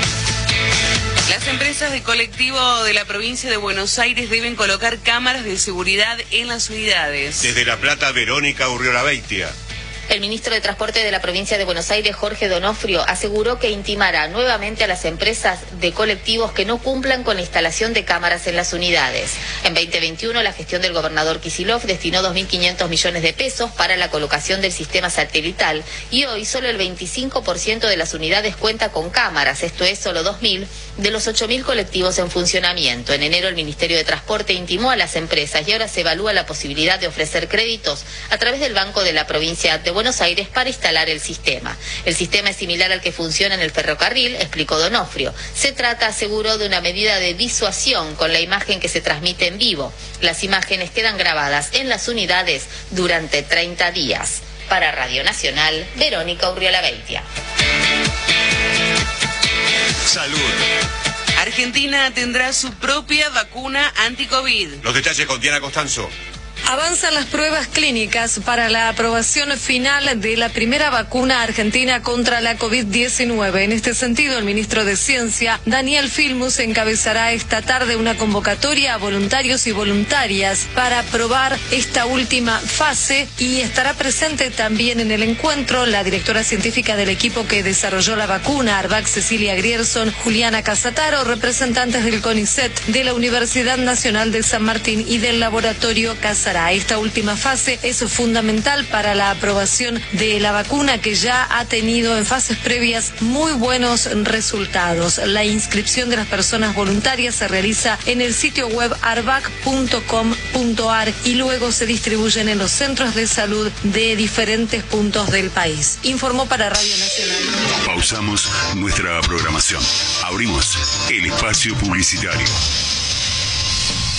Las empresas de colectivo de la provincia de Buenos Aires deben colocar cámaras de seguridad en las unidades. Desde La Plata, Verónica Urriola Beitia. El ministro de Transporte de la provincia de Buenos Aires, Jorge Donofrio, aseguró que intimará nuevamente a las empresas de colectivos que no cumplan con la instalación de cámaras en las unidades. En 2021, la gestión del gobernador Kisilov destinó 2.500 millones de pesos para la colocación del sistema satelital y hoy solo el 25% de las unidades cuenta con cámaras, esto es solo 2.000 de los 8.000 colectivos en funcionamiento. En enero el Ministerio de Transporte intimó a las empresas y ahora se evalúa la posibilidad de ofrecer créditos a través del Banco de la provincia de Buenos Aires para instalar el sistema. El sistema es similar al que funciona en el ferrocarril, explicó Donofrio. Se trata, aseguró, de una medida de disuasión con la imagen que se transmite en vivo. Las imágenes quedan grabadas en las unidades durante 30 días. Para Radio Nacional, Verónica Urriola Beitia. Salud. Argentina tendrá su propia vacuna anti-COVID. Los detalles con Diana Costanzo. Avanzan las pruebas clínicas para la aprobación final de la primera vacuna argentina contra la COVID-19. En este sentido, el ministro de Ciencia, Daniel Filmus, encabezará esta tarde una convocatoria a voluntarios y voluntarias para aprobar esta última fase y estará presente también en el encuentro la directora científica del equipo que desarrolló la vacuna, Arvac Cecilia Grierson, Juliana Casataro, representantes del CONICET, de la Universidad Nacional de San Martín y del laboratorio Casará. Esta última fase es fundamental para la aprobación de la vacuna que ya ha tenido en fases previas muy buenos resultados. La inscripción de las personas voluntarias se realiza en el sitio web arvac.com.ar y luego se distribuyen en los centros de salud de diferentes puntos del país. Informó para Radio Nacional. Pausamos nuestra programación. Abrimos el espacio publicitario.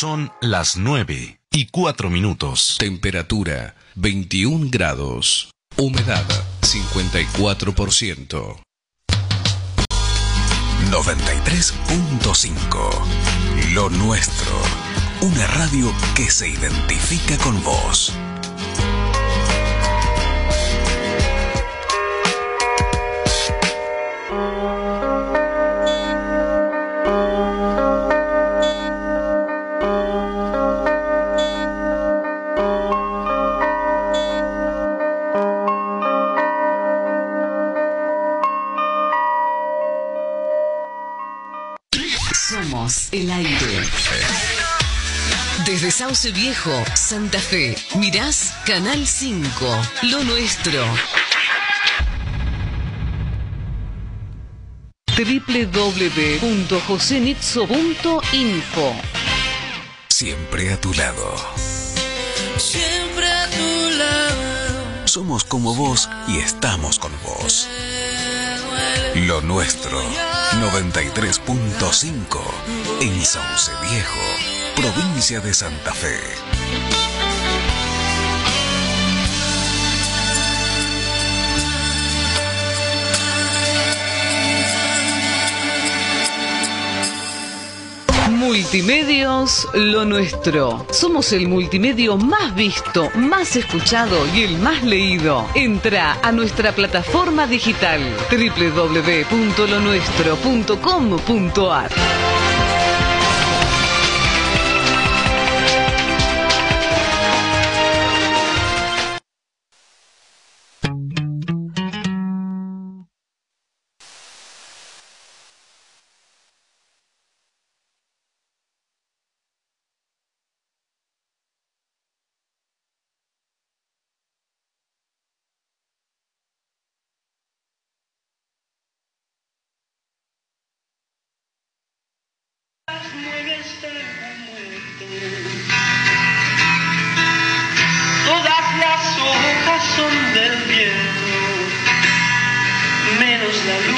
Son las 9 y 4 minutos. Temperatura 21 grados. Humedad 54%. 93.5. Lo nuestro. Una radio que se identifica con vos. Sauce Viejo, Santa Fe, mirás Canal 5, lo nuestro. www.josenitzo.info Siempre a tu lado. Siempre a tu lado. Somos como vos y estamos con vos. Lo nuestro, 93.5 en Sauce Viejo, provincia de Santa Fe. Multimedios Lo Nuestro. Somos el multimedio más visto, más escuchado y el más leído. Entra a nuestra plataforma digital www.lonuestro.com.ar. Todas las hojas son del viento, menos la luz.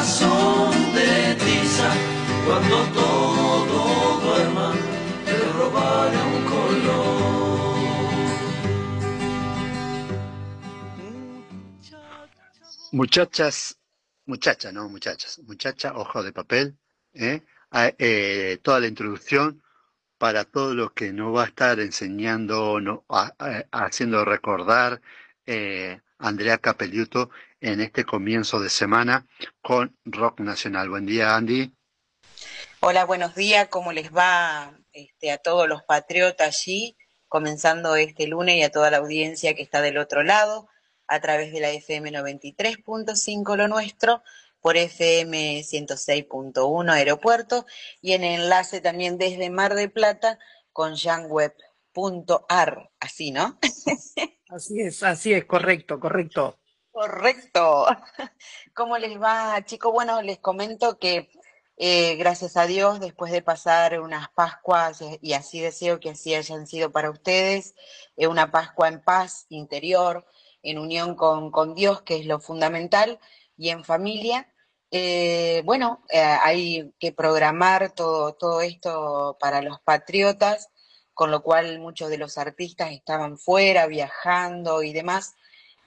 corazón de tiza. Cuando todo duerma, te robaré un color. Muchachas, muchacha, no muchachas, muchacha, ojo de papel, ¿eh? Ah, eh, toda la introducción para todo lo que nos va a estar enseñando, no, a- haciendo recordar eh, Andrea Capelluto en este comienzo de semana con Rock Nacional. Buen día, Andy. Hola, buenos días. ¿Cómo les va este, a todos los patriotas allí? Comenzando este lunes y a toda la audiencia que está del otro lado, a través de la FM 93.5 Lo Nuestro, por FM 106.1 Aeropuerto y en enlace también desde Mar de Plata con janweb.ar. Así, ¿no? Así es, así es, correcto, correcto. Correcto. ¿Cómo les va, chicos? Bueno, les comento que eh, gracias a Dios, después de pasar unas Pascuas, eh, y así deseo que así hayan sido para ustedes, eh, una Pascua en paz interior, en unión con, con Dios, que es lo fundamental, y en familia. eh, bueno, hay que programar todo, todo esto para los patriotas, con lo cual muchos de los artistas estaban fuera, viajando y demás.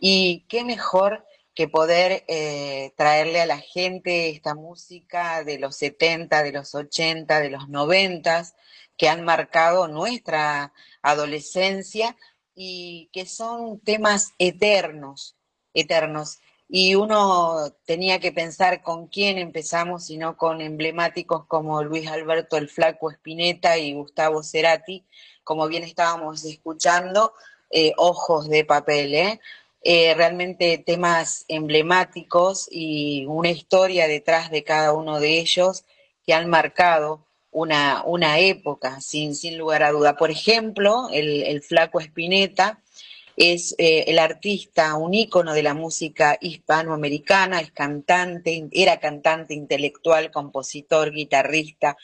Y qué mejor que poder eh, traerle a la gente esta música de los 70, de los 80, de los 90, que han marcado nuestra adolescencia y que son temas eternos, eternos. Y uno tenía que pensar con quién empezamos, sino con emblemáticos como Luis Alberto el Flaco Espineta y Gustavo Cerati, como bien estábamos escuchando, eh, ojos de papel, ¿eh? Eh, realmente temas emblemáticos y una historia detrás de cada uno de ellos que han marcado una, una época, sin, sin lugar a duda. Por ejemplo, el, el Flaco Espineta es eh, el artista, un ícono de la música hispanoamericana, es cantante, era cantante, intelectual, compositor, guitarrista,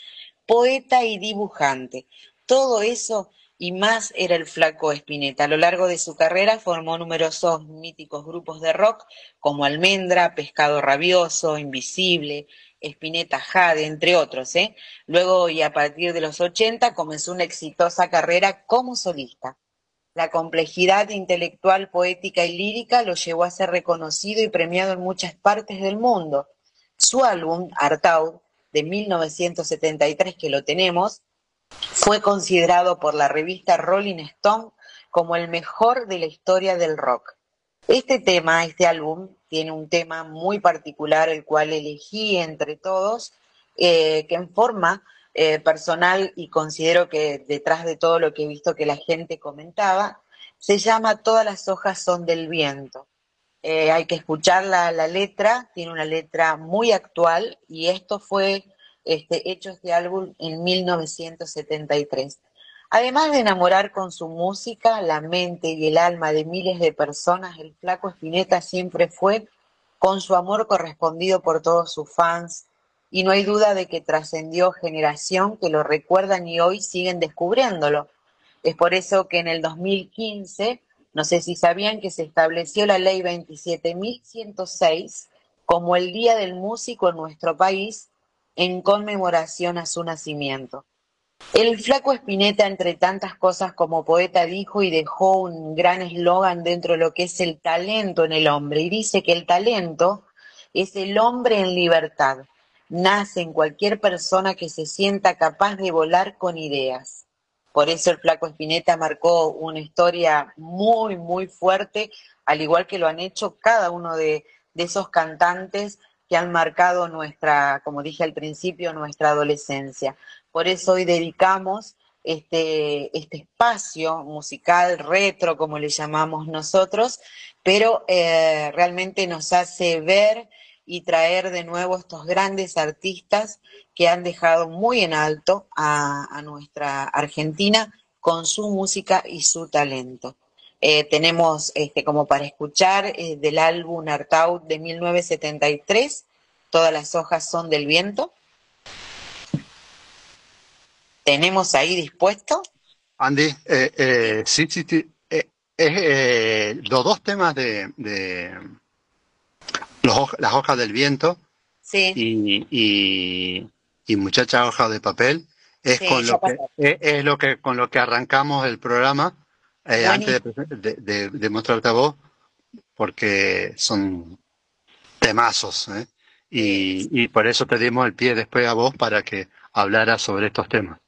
poeta y dibujante. Todo eso y más era el flaco Espineta. A lo largo de su carrera formó numerosos míticos grupos de rock como Almendra, Pescado Rabioso, Invisible, Espineta Jade, entre otros. ¿eh? Luego y a partir de los 80 comenzó una exitosa carrera como solista. La complejidad intelectual, poética y lírica lo llevó a ser reconocido y premiado en muchas partes del mundo. Su álbum, Artaud, de 1973, que lo tenemos, fue considerado por la revista Rolling Stone como el mejor de la historia del rock. Este tema, este álbum, tiene un tema muy particular, el cual elegí entre todos, eh, que en forma eh, personal y considero que detrás de todo lo que he visto que la gente comentaba, se llama Todas las hojas son del viento. Eh, hay que escuchar la, la letra, tiene una letra muy actual y esto fue este, hecho este álbum en 1973. Además de enamorar con su música la mente y el alma de miles de personas, el flaco Spinetta siempre fue con su amor correspondido por todos sus fans y no hay duda de que trascendió generación que lo recuerdan y hoy siguen descubriéndolo. Es por eso que en el 2015, no sé si sabían que se estableció la ley 27.106 como el Día del Músico en nuestro país en conmemoración a su nacimiento. El flaco Spinetta, entre tantas cosas como poeta, dijo y dejó un gran eslogan dentro de lo que es el talento en el hombre. Y dice que el talento es el hombre en libertad. Nace en cualquier persona que se sienta capaz de volar con ideas. Por eso el flaco Spinetta marcó una historia muy, muy fuerte, al igual que lo han hecho cada uno de, de esos cantantes que han marcado nuestra, como dije al principio, nuestra adolescencia. Por eso hoy dedicamos este, este espacio musical retro, como le llamamos nosotros, pero eh, realmente nos hace ver y traer de nuevo estos grandes artistas que han dejado muy en alto a, a nuestra Argentina con su música y su talento. Eh, tenemos este, como para escuchar eh, del álbum Artaud de 1973, Todas las hojas son del viento. ¿Tenemos ahí dispuesto? Andy, eh, eh, sí, sí, sí. los dos temas de, de los las hojas del viento Sí. y, y, y muchacha hoja de papel es Sí, con lo que es, es lo que con lo que arrancamos el programa eh, antes de, de- de mostrarte a vos porque son temazos ¿eh? y, y por eso te dimos el pie después a vos para que hablaras sobre estos temas.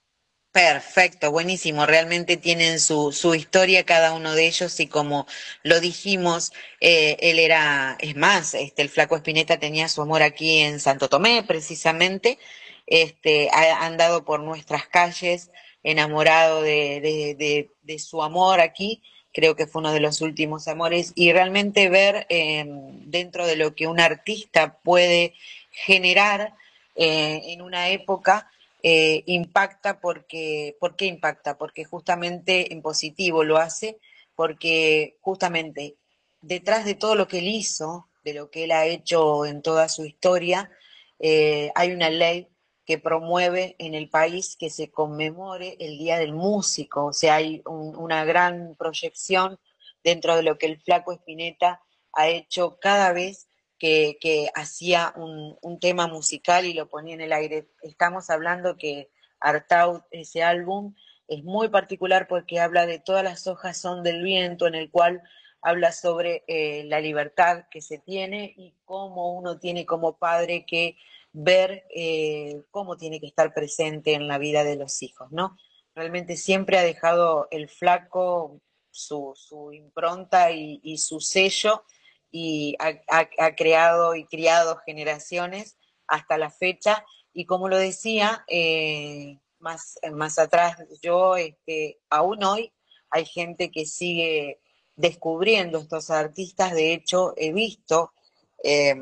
Perfecto, buenísimo. Realmente tienen su, su historia cada uno de ellos y como lo dijimos, eh, él era, es más, este, el flaco Espineta tenía su amor aquí en Santo Tomé, precisamente. Este, ha andado por nuestras calles enamorado de, de, su amor aquí. Creo que fue uno de los últimos amores y realmente ver eh, dentro de lo que un artista puede generar eh, en una época eh, impacta porque, ¿por qué impacta? Porque justamente en positivo lo hace, porque justamente detrás de todo lo que él hizo, de lo que él ha hecho en toda su historia, eh, hay una ley que promueve en el país que se conmemore el Día del Músico, o sea, hay un- una gran proyección dentro de lo que el flaco Espineta ha hecho cada vez que, hacía un, un tema musical y lo ponía en el aire. Estamos hablando que Artaud, ese álbum, es muy particular porque habla de todas las hojas son del viento, en el cual habla sobre eh, la libertad que se tiene y cómo uno tiene como padre que ver eh, cómo tiene que estar presente en la vida de los hijos, ¿no? Realmente siempre ha dejado el flaco su, su impronta y, su sello y ha, ha- creado y criado generaciones hasta la fecha. Y como lo decía, eh, más, más atrás, yo, este, aún hoy hay gente que sigue descubriendo estos artistas. De hecho, he visto, eh,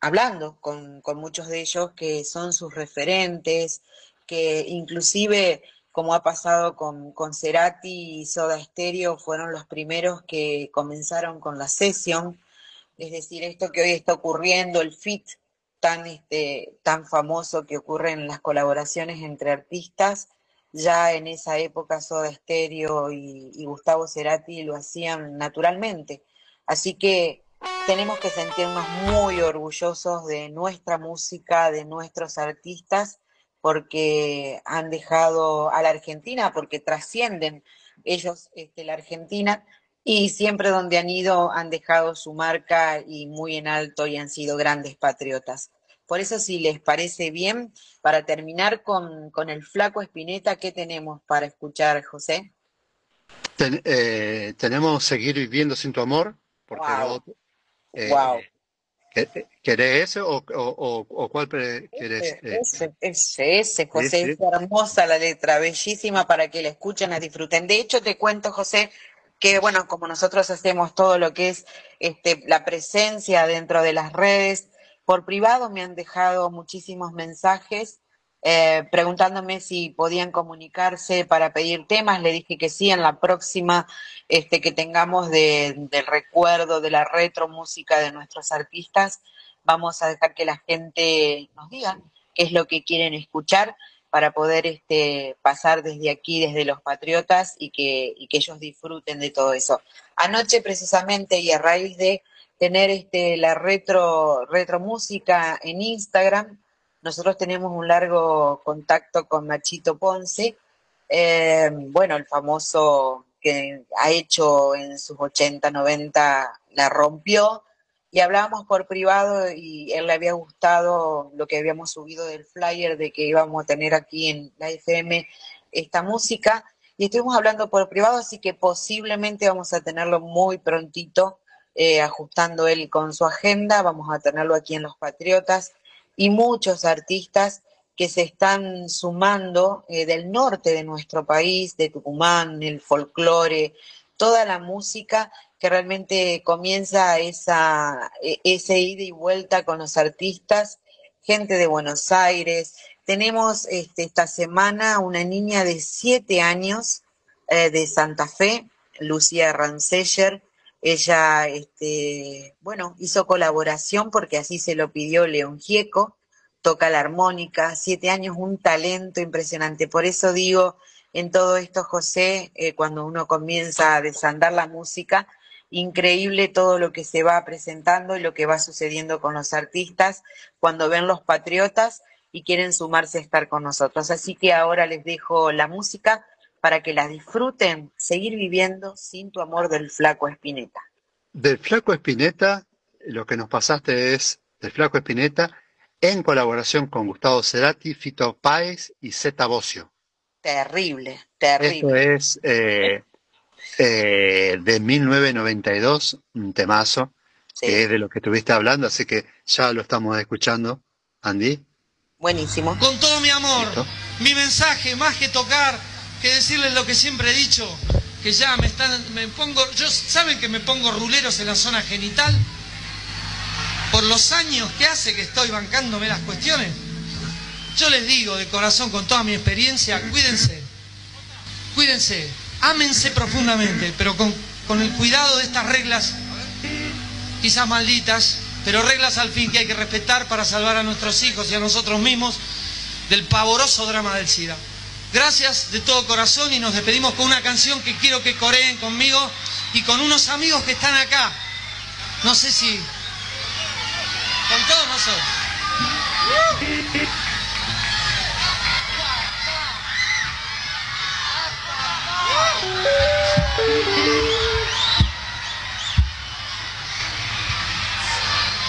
hablando con, con muchos de ellos, que son sus referentes, que inclusive, como ha pasado con, con Cerati y Soda Stereo, fueron los primeros que comenzaron con la session, es decir, esto que hoy está ocurriendo, el fit tan, este, tan famoso que ocurre en las colaboraciones entre artistas, ya en esa época Soda Stereo y, y Gustavo Cerati lo hacían naturalmente. Así que tenemos que sentirnos muy orgullosos de nuestra música, de nuestros artistas, porque han dejado a la Argentina, porque trascienden ellos este, la Argentina y siempre donde han ido han dejado su marca y muy en alto y han sido grandes patriotas. Por eso, si les parece bien, para terminar con, con el flaco Espineta, ¿qué tenemos para escuchar, José? Ten- eh, tenemos Seguir viviendo sin tu amor, porque Wow. lo eh, Wow. ¿qué- ¿Querés ese o, o, o- o cuál querés? eh? Ese, ese, ese, José, es hermosa la letra, bellísima para que la escuchen, la disfruten. De hecho, te cuento, José, que bueno, como nosotros hacemos todo lo que es este, la presencia dentro de las redes, por privado me han dejado muchísimos mensajes eh, preguntándome si podían comunicarse para pedir temas. Le dije que sí, en la próxima este, que tengamos de- del recuerdo, de la retro música de nuestros artistas, vamos a dejar que la gente nos diga qué es lo que quieren escuchar para poder este, pasar desde aquí, desde los Patriotas, y que, y que ellos disfruten de todo eso. Anoche precisamente y a raíz de tener este, la retro, retro música en Instagram, nosotros tenemos un largo contacto con Machito Ponce, eh, bueno, el famoso que ha hecho en sus 80, 90, la rompió, y hablábamos por privado y él le había gustado lo que habíamos subido del flyer de que íbamos a tener aquí en la FM esta música, y estuvimos hablando por privado, así que posiblemente vamos a tenerlo muy prontito, eh, ajustando él con su agenda, vamos a tenerlo aquí en Los Patriotas, y muchos artistas que se están sumando eh, del norte de nuestro país, de Tucumán, el folclore, toda la música que realmente comienza esa, e- ese ida y vuelta con los artistas, gente de Buenos Aires. Tenemos este, esta semana una niña de siete años eh, de Santa Fe, Lucía Ranceller. Ella, este, bueno, hizo colaboración porque así se lo pidió León Gieco, toca la armónica, siete años, un talento impresionante. Por eso digo, en todo esto, José, eh, cuando uno comienza a desandar la música, increíble todo lo que se va presentando y lo que va sucediendo con los artistas cuando ven los patriotas y quieren sumarse a estar con nosotros. Así que ahora les dejo la música para que la disfruten, seguir viviendo sin tu amor del flaco Espineta. Del Flaco Espineta, lo que nos pasaste es del Flaco Espineta en colaboración con Gustavo Cerati, Fito Páez y Zeta Bocio. Terrible, Esto terrible. es eh, eh, de 1992, un temazo, que es de lo que estuviste hablando, así que ya lo estamos escuchando, Andy. Buenísimo. Con todo mi amor, mi mensaje, más que tocar, que decirles lo que siempre he dicho, que ya me están, me pongo, yo saben que me pongo ruleros en la zona genital por los años que hace que estoy bancándome las cuestiones. Yo les digo de corazón, con toda mi experiencia, cuídense, cuídense, ámense profundamente, pero con, con el cuidado de estas reglas, quizás malditas, pero reglas al fin que hay que respetar para salvar a nuestros hijos y a nosotros mismos del pavoroso drama del SIDA. Gracias de todo corazón y nos despedimos con una canción que quiero que coreen conmigo y con unos amigos que están acá. No sé si... Con todos nosotros.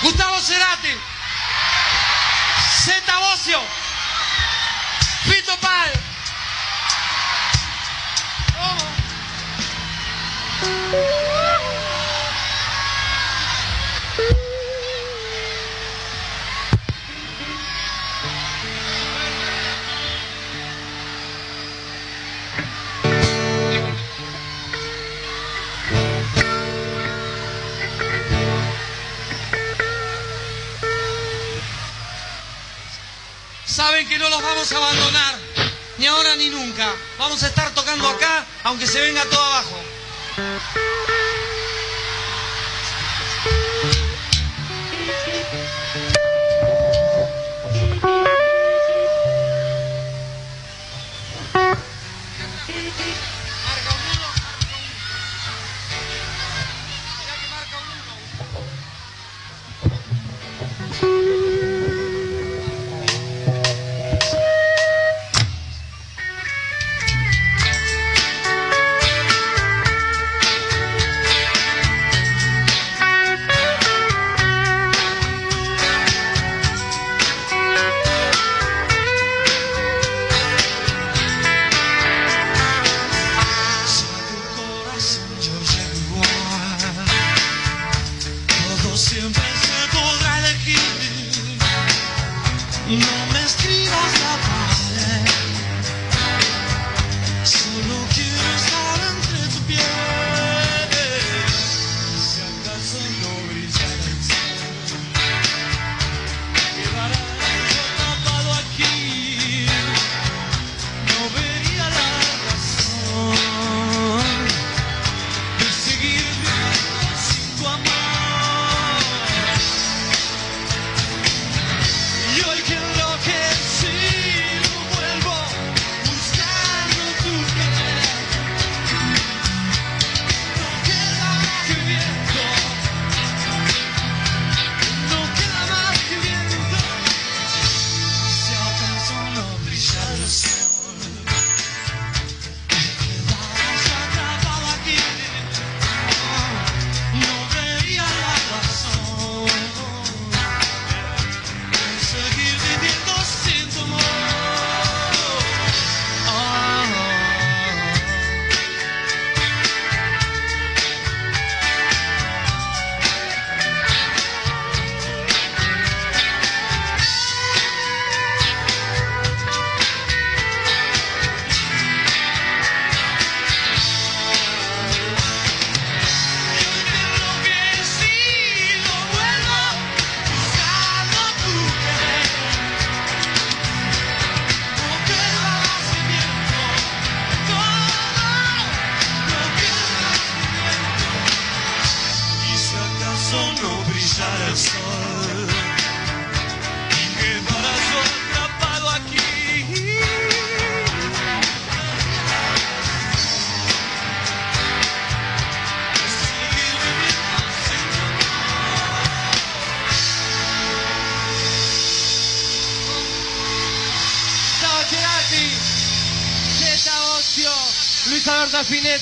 Gustavo Cerati, Zeta Bocio, Fito Páez. Saben que no los vamos a abandonar, ni ahora ni nunca. Vamos a estar tocando acá, aunque se venga todo abajo. Luis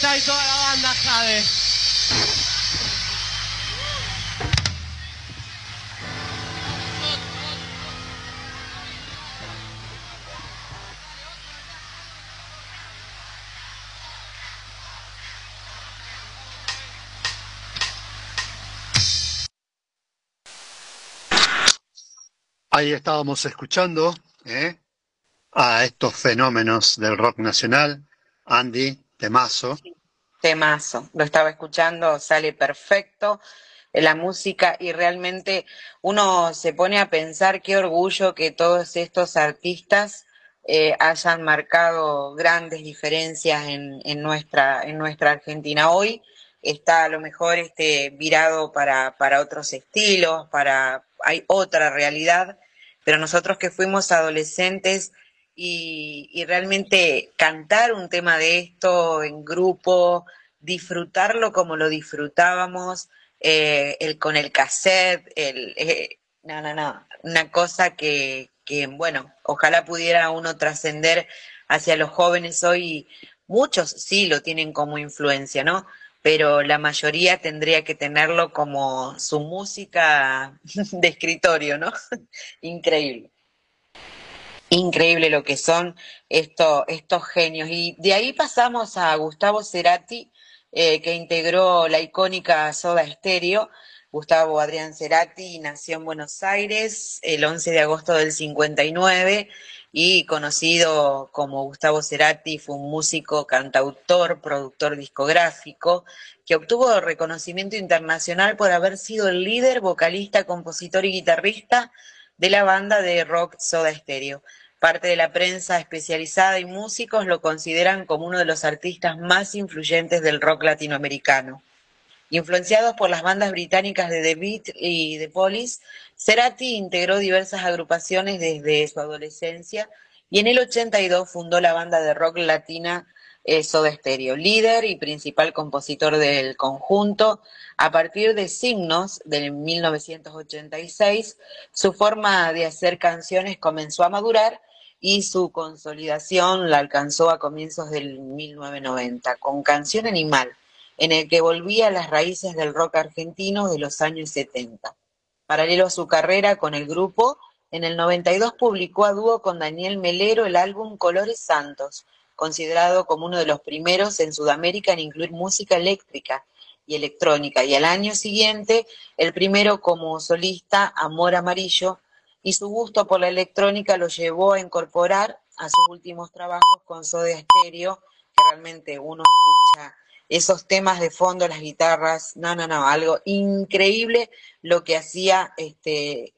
Toda la banda. Ahí estábamos escuchando ¿eh? a estos fenómenos del rock nacional. Andy, temazo. Temazo, lo estaba escuchando, sale perfecto eh, la música y realmente uno se pone a pensar qué orgullo que todos estos artistas eh, hayan marcado grandes diferencias en, nuestra Argentina. Hoy está a lo mejor este, virado para, para otros estilos, para, hay otra realidad, pero nosotros que fuimos adolescentes y, y realmente cantar un tema de esto en grupo, disfrutarlo como lo disfrutábamos, eh, el con el cassette, el, eh, no, no, no, una cosa que, que bueno, ojalá pudiera uno trascender hacia los jóvenes hoy, muchos sí lo tienen como influencia, ¿no? Pero la mayoría tendría que tenerlo como su música de escritorio, ¿no? Increíble. Increíble lo que son estos, genios. Y de ahí pasamos a Gustavo Cerati, eh, que integró la icónica Soda Stereo. Gustavo Adrián Cerati nació en Buenos Aires el 11 de agosto del 59 y conocido como Gustavo Cerati, fue un músico, cantautor, productor discográfico, que obtuvo reconocimiento internacional por haber sido el líder, vocalista, compositor y guitarrista de la banda de rock Soda Stereo. Parte de la prensa especializada y músicos lo consideran como uno de los artistas más influyentes del rock latinoamericano. Influenciados por las bandas británicas de The Beat y The Police, Cerati integró diversas agrupaciones desde su adolescencia y en el 82 fundó la banda de rock latina Soda Stereo, líder y principal compositor del conjunto. A partir de Signos del 1986, su forma de hacer canciones comenzó a madurar y su consolidación la alcanzó a comienzos del 1990 con Canción Animal, en el que volvía a las raíces del rock argentino de los años 70. Paralelo a su carrera con el grupo, en el 92 publicó a dúo con Daniel Melero el álbum Colores Santos, considerado como uno de los primeros en Sudamérica en incluir música eléctrica y electrónica, y al año siguiente el primero como solista Amor Amarillo, y su gusto por la electrónica lo llevó a incorporar a sus últimos trabajos con Soda Stereo, que realmente uno escucha esos temas de fondo, las guitarras, no, no, no, algo increíble lo que hacía este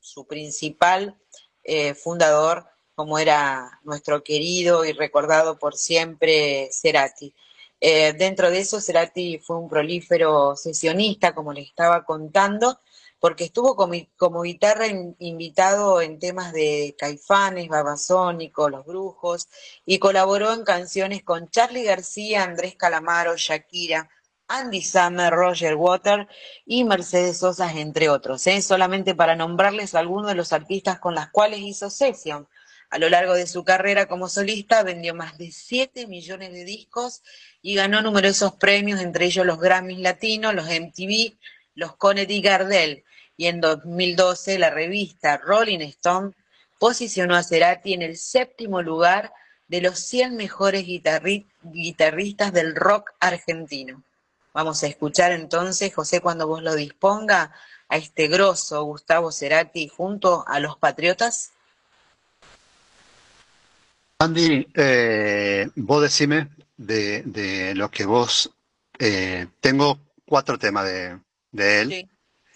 su principal eh, fundador, como era nuestro querido y recordado por siempre Cerati. Eh, dentro de eso, Cerati fue un prolífero sesionista, como les estaba contando, porque estuvo como, guitarra in, invitado en temas de Caifanes, Babasónico, Los Brujos, y colaboró en canciones con Charlie García, Andrés Calamaro, Shakira, Andy Summer, Roger Water y Mercedes Sosa, entre otros, ¿eh? solamente para nombrarles algunos de los artistas con las cuales hizo session. A lo largo de su carrera como solista vendió más de 7 millones de discos y ganó numerosos premios, entre ellos los Grammys Latinos, los MTV, los Kennedy Gardel y en 2012 la revista Rolling Stone posicionó a Cerati en el séptimo lugar de los 100 mejores guitarri guitarristas del rock argentino. Vamos a escuchar entonces, José, cuando vos lo disponga, a este grosso Gustavo Cerati junto a los Patriotas. Andy, eh, vos decime de, de, lo que vos... Eh, tengo cuatro temas de, de él. Sí.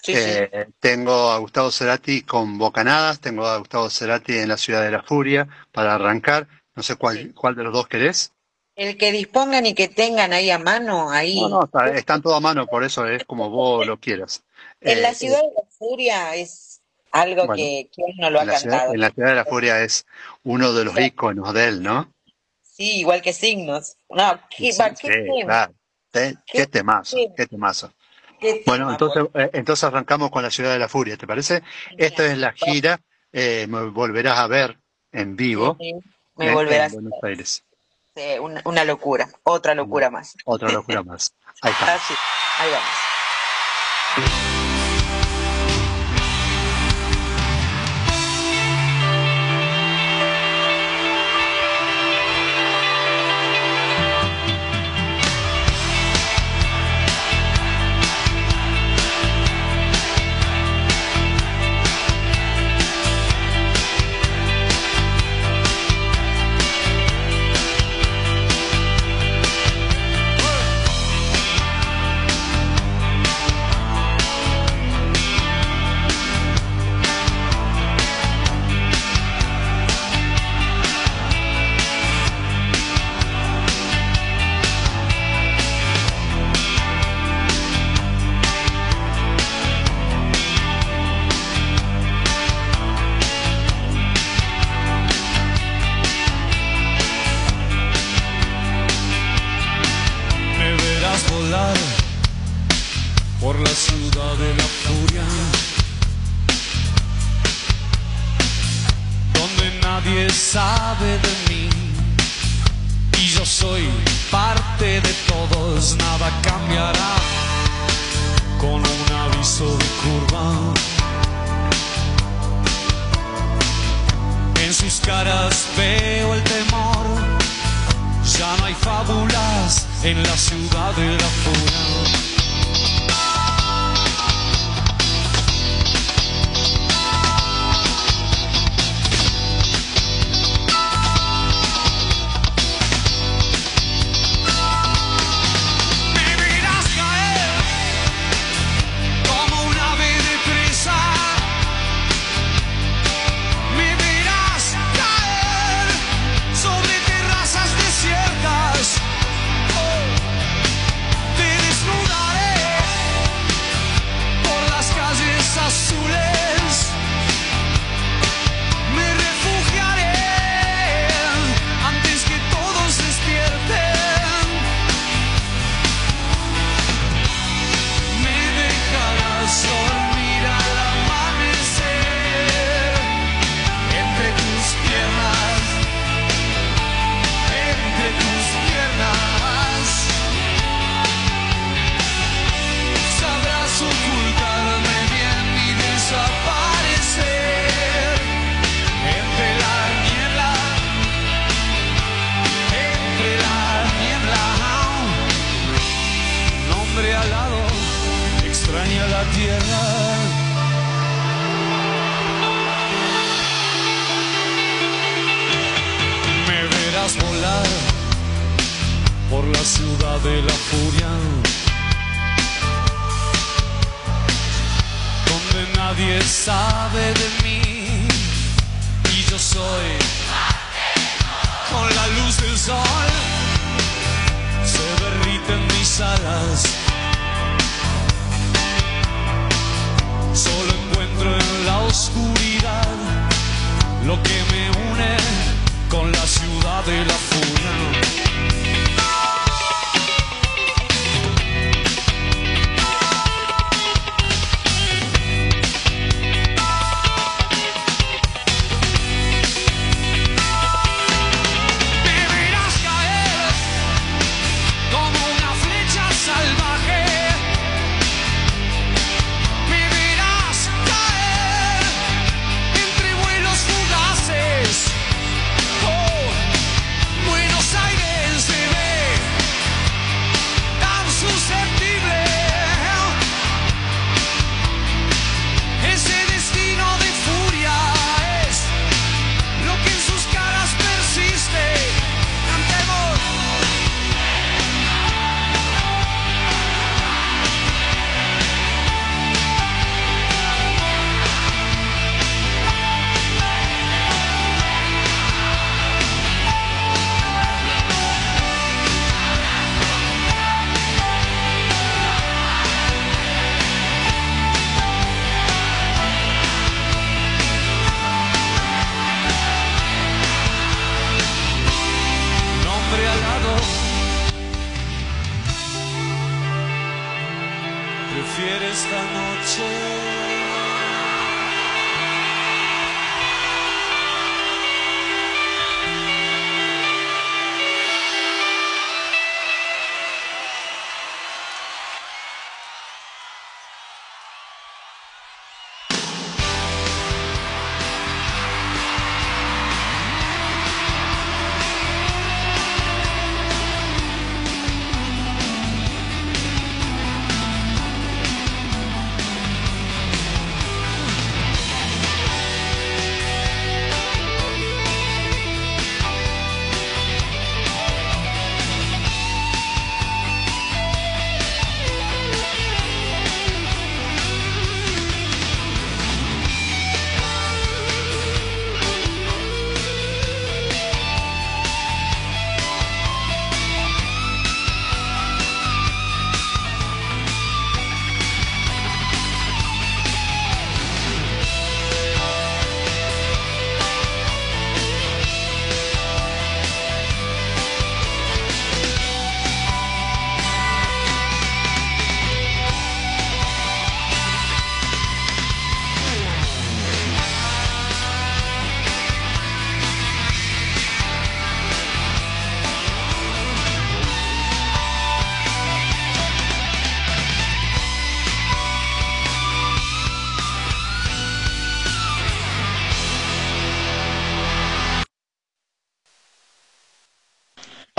Sí, Eh, sí. tengo a Gustavo Cerati con Bocanadas, tengo a Gustavo Cerati en La Ciudad de la Furia para arrancar. No sé cuál, cuál de los dos querés. El que dispongan y que tengan ahí a mano, ahí. No, no, está- están todo a mano, por eso es como vos lo quieras. En Eh, la ciudad de la furia es algo Bueno, que quién no lo ha en la, ciudad, cantado. en la Ciudad de la Furia es uno de los íconos de él, ¿no? Sí, igual que signos. No, qué, Sí, va, qué sí, tema, claro. Qué temazo, tema. qué temazo. Bueno, entonces, eh, entonces arrancamos con la Ciudad de la Furia, ¿te parece? Esta es la gira, eh, me volverás a ver en vivo Sí, me en, volverás en Buenos Aires. Sí, una, una locura, otra locura más. Otra locura más. Ahí está. Así, ahí vamos.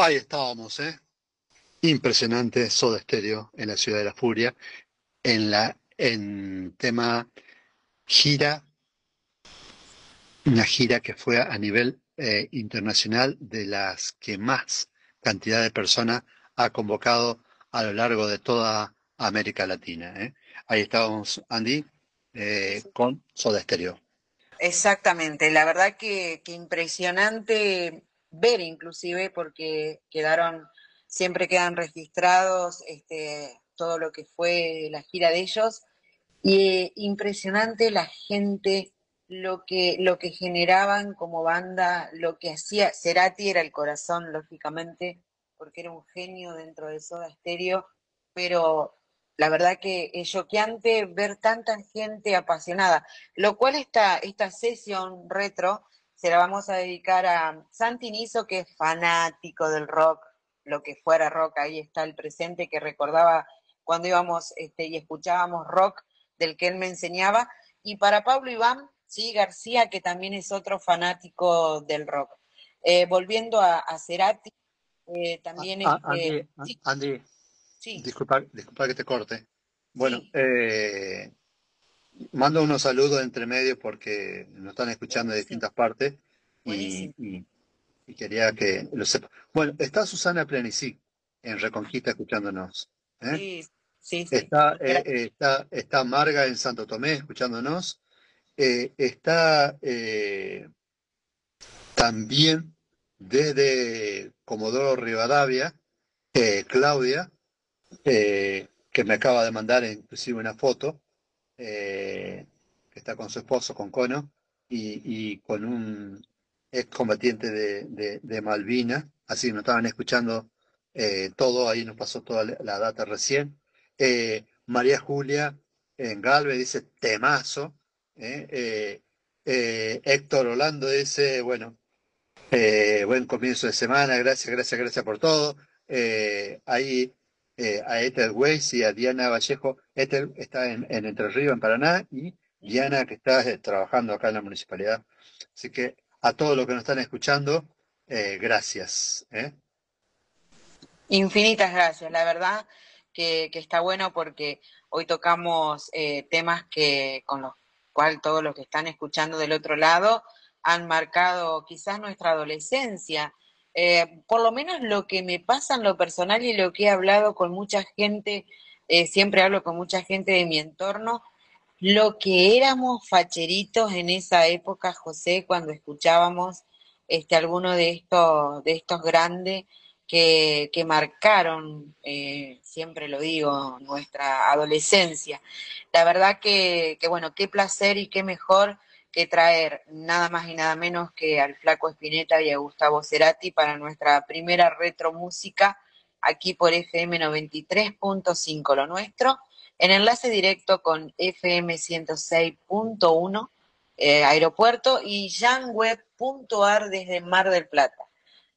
Ahí estábamos, ¿eh? Impresionante Soda Stereo en la Ciudad de la Furia, en la en tema gira, una gira que fue a nivel eh, internacional de las que más cantidad de personas ha convocado a lo largo de toda América Latina. ¿eh? Ahí estábamos, Andy, eh, con Soda Stereo. Exactamente, la verdad que, que impresionante ver inclusive porque quedaron, siempre quedan registrados este, todo lo que fue la gira de ellos. Y eh, impresionante la gente, lo que, lo que generaban como banda, lo que hacía, Cerati era el corazón, lógicamente, porque era un genio dentro de Soda Stereo, pero la verdad que es choqueante ver tanta gente apasionada, lo cual esta, esta sesión retro se la vamos a dedicar a Santi Niso, que es fanático del rock, lo que fuera rock, ahí está el presente que recordaba cuando íbamos este, y escuchábamos rock del que él me enseñaba, y para Pablo Iván, sí, García, que también es otro fanático del rock. Eh, volviendo a, a Cerati, eh, también Ah, este, Andy, sí, Andy, sí. disculpa, disculpa que te corte. Bueno, eh, mando unos saludos entre medio porque nos están escuchando de distintas partes y, y- y quería que lo sepa. Bueno, está Susana Plenicí en Reconquista escuchándonos. ¿eh? Sí, sí, sí. Está, eh, eh, está, está Marga en Santo Tomé escuchándonos. Eh, está también desde Comodoro Rivadavia, Claudia, que me acaba de mandar inclusive una foto, eh, que está con su esposo, con Cono, y, y con un excombatiente de, de, de Malvinas, así que nos estaban escuchando eh, todo, ahí nos pasó toda la data recién. Eh, María Julia en Galvez dice temazo. Héctor Orlando dice, bueno, buen comienzo de semana, gracias, gracias, gracias por todo. Ahí eh, a Ethel Weiss y a Diana Vallejo. Ethel está en, en Entre Ríos, en Paraná, y Diana que está eh, trabajando acá en la municipalidad. Así que a todos los que nos están escuchando, eh, gracias. Infinitas gracias, la verdad que, que está bueno porque hoy tocamos temas que con los cuales todos los que están escuchando del otro lado han marcado quizás nuestra adolescencia. Eh, por lo menos lo que me pasa en lo personal y lo que he hablado con mucha gente, eh, siempre hablo con mucha gente de mi entorno, lo que éramos facheritos en esa época, José, cuando escuchábamos este, alguno de estos, de estos grandes que, marcaron, eh, siempre lo digo, nuestra adolescencia. La verdad que, que, bueno, qué placer y qué mejor que traer nada más y nada menos que al Flaco Espineta y a Gustavo Cerati para nuestra primera retromúsica aquí por FM 93.5, lo nuestro, en enlace directo con FM 106.1, eh, aeropuerto, y janweb.ar desde Mar del Plata.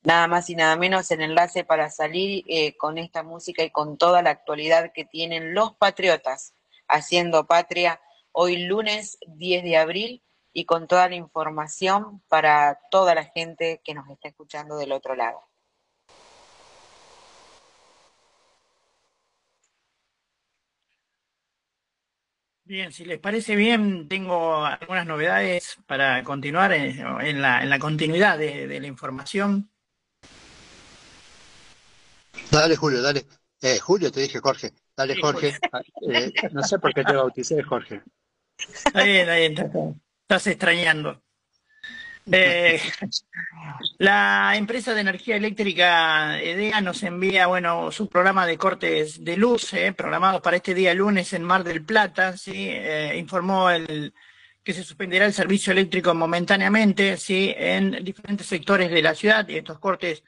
Nada más y nada menos en enlace para salir eh, con esta música y con toda la actualidad que tienen los patriotas haciendo patria hoy lunes 10 de abril y con toda la información para toda la gente que nos está escuchando del otro lado. Bien, si les parece bien, tengo algunas novedades para continuar en, en la, en la continuidad de, de la información. Dale, Julio, dale. Eh, Julio, te dije Jorge. Dale, Sí, Jorge. Ah, eh, no sé por qué te bauticé, Jorge. Está bien, está bien, estás, estás extrañando. Eh, la empresa de energía eléctrica EDEA nos envía, bueno, su programa de cortes de luz, eh, programados para este día lunes en Mar del Plata, sí, Eh, informó el que se suspenderá el servicio eléctrico momentáneamente, sí, en diferentes sectores de la ciudad y estos cortes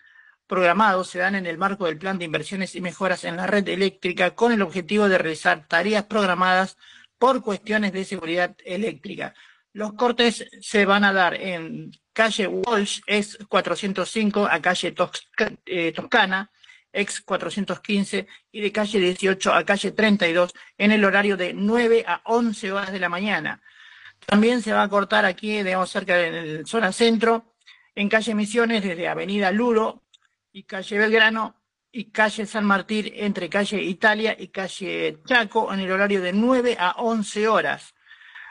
programados se dan en el marco del plan de inversiones y mejoras en la red eléctrica con el objetivo de realizar tareas programadas por cuestiones de seguridad eléctrica. Los cortes se van a dar en calle Walsh, ex 405, a calle Tosca- eh, Toscana, ex 415, y de calle 18 a calle 32, en el horario de 9 a 11 horas de la mañana. También se va a cortar aquí, digamos, cerca de la zona centro, en calle Misiones, desde Avenida Luro, y calle Belgrano y calle San Martín entre calle Italia y calle Chaco en el horario de 9 a 11 horas.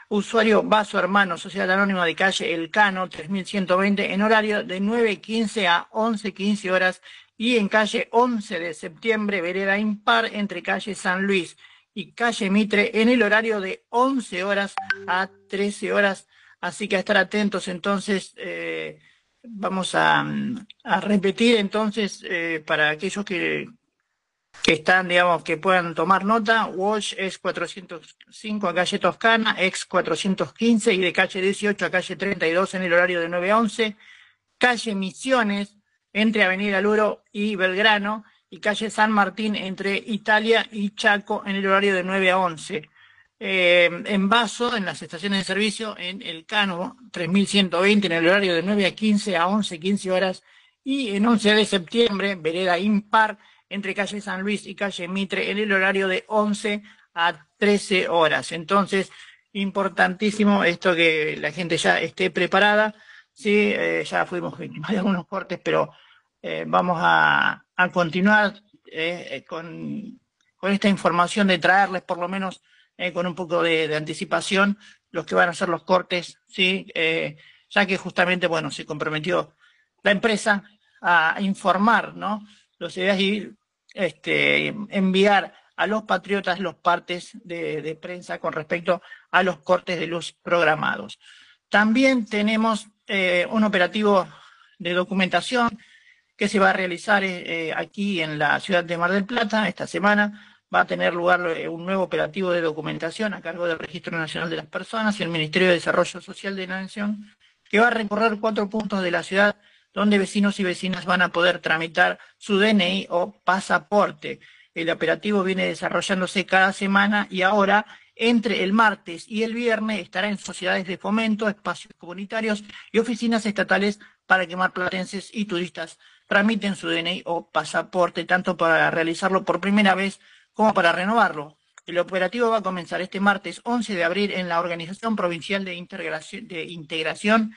Usuario Vaso Hermano, Sociedad Anónima de calle El Cano, 3120, en horario de 9.15 a 11.15 horas y en calle 11 de septiembre, vereda impar entre calle San Luis y calle Mitre en el horario de 11 horas a 13 horas. Así que a estar atentos entonces. eh, vamos a, a repetir entonces eh, para aquellos que, que están, digamos, que puedan tomar nota. Walsh es 405 a calle Toscana, ex 415 y de calle 18 a calle 32 en el horario de 9 a 11. Calle Misiones entre Avenida Luro y Belgrano y calle San Martín entre Italia y Chaco en el horario de 9 a 11. Eh, en Vaso, en las estaciones de servicio, en El Cano, 3120, en el horario de 9 a 15 a 11, 15 horas. Y en 11 de septiembre, vereda impar, entre calle San Luis y calle Mitre, en el horario de 11 a 13 horas. Entonces, importantísimo esto que la gente ya esté preparada. Sí, eh, ya fuimos víctimas de algunos cortes, pero eh, vamos a, a continuar eh, con, con esta información de traerles por lo menos con un poco de, anticipación los que van a ser los cortes, ¿sí? Ya que justamente, bueno, se comprometió la empresa a informar, ¿no? Los ideas y este, enviar a los patriotas los partes de, prensa con respecto a los cortes de luz programados. También tenemos eh, un operativo de documentación que se va a realizar eh, eh, aquí en la ciudad de Mar del Plata esta semana. Va a tener lugar un nuevo operativo de documentación a cargo del Registro Nacional de las Personas y el Ministerio de Desarrollo Social de la Nación, que va a recorrer cuatro puntos de la ciudad donde vecinos y vecinas van a poder tramitar su DNI o pasaporte. El operativo viene desarrollándose cada semana y ahora, entre el martes y el viernes, estará en sociedades de fomento, espacios comunitarios y oficinas estatales para que marplatenses y turistas tramiten su DNI o pasaporte, tanto para realizarlo por primera vez como para renovarlo. El operativo va a comenzar este martes 11 de abril en la Organización Provincial de Integración, de Integración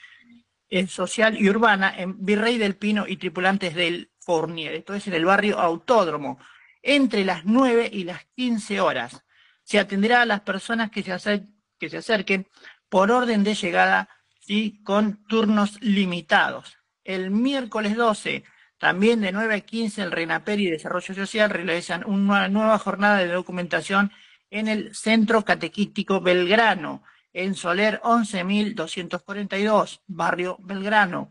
Social y Urbana en Virrey del Pino y tripulantes del Fournier. Esto es en el barrio Autódromo, entre las 9 y las 15 horas. Se atenderá a las personas que se, acer- que se acerquen por orden de llegada y con turnos limitados. El miércoles 12 también de 9 a 15 el RENAPER y Desarrollo Social realizan una nueva jornada de documentación en el Centro Catequístico Belgrano, en Soler 11.242, Barrio Belgrano.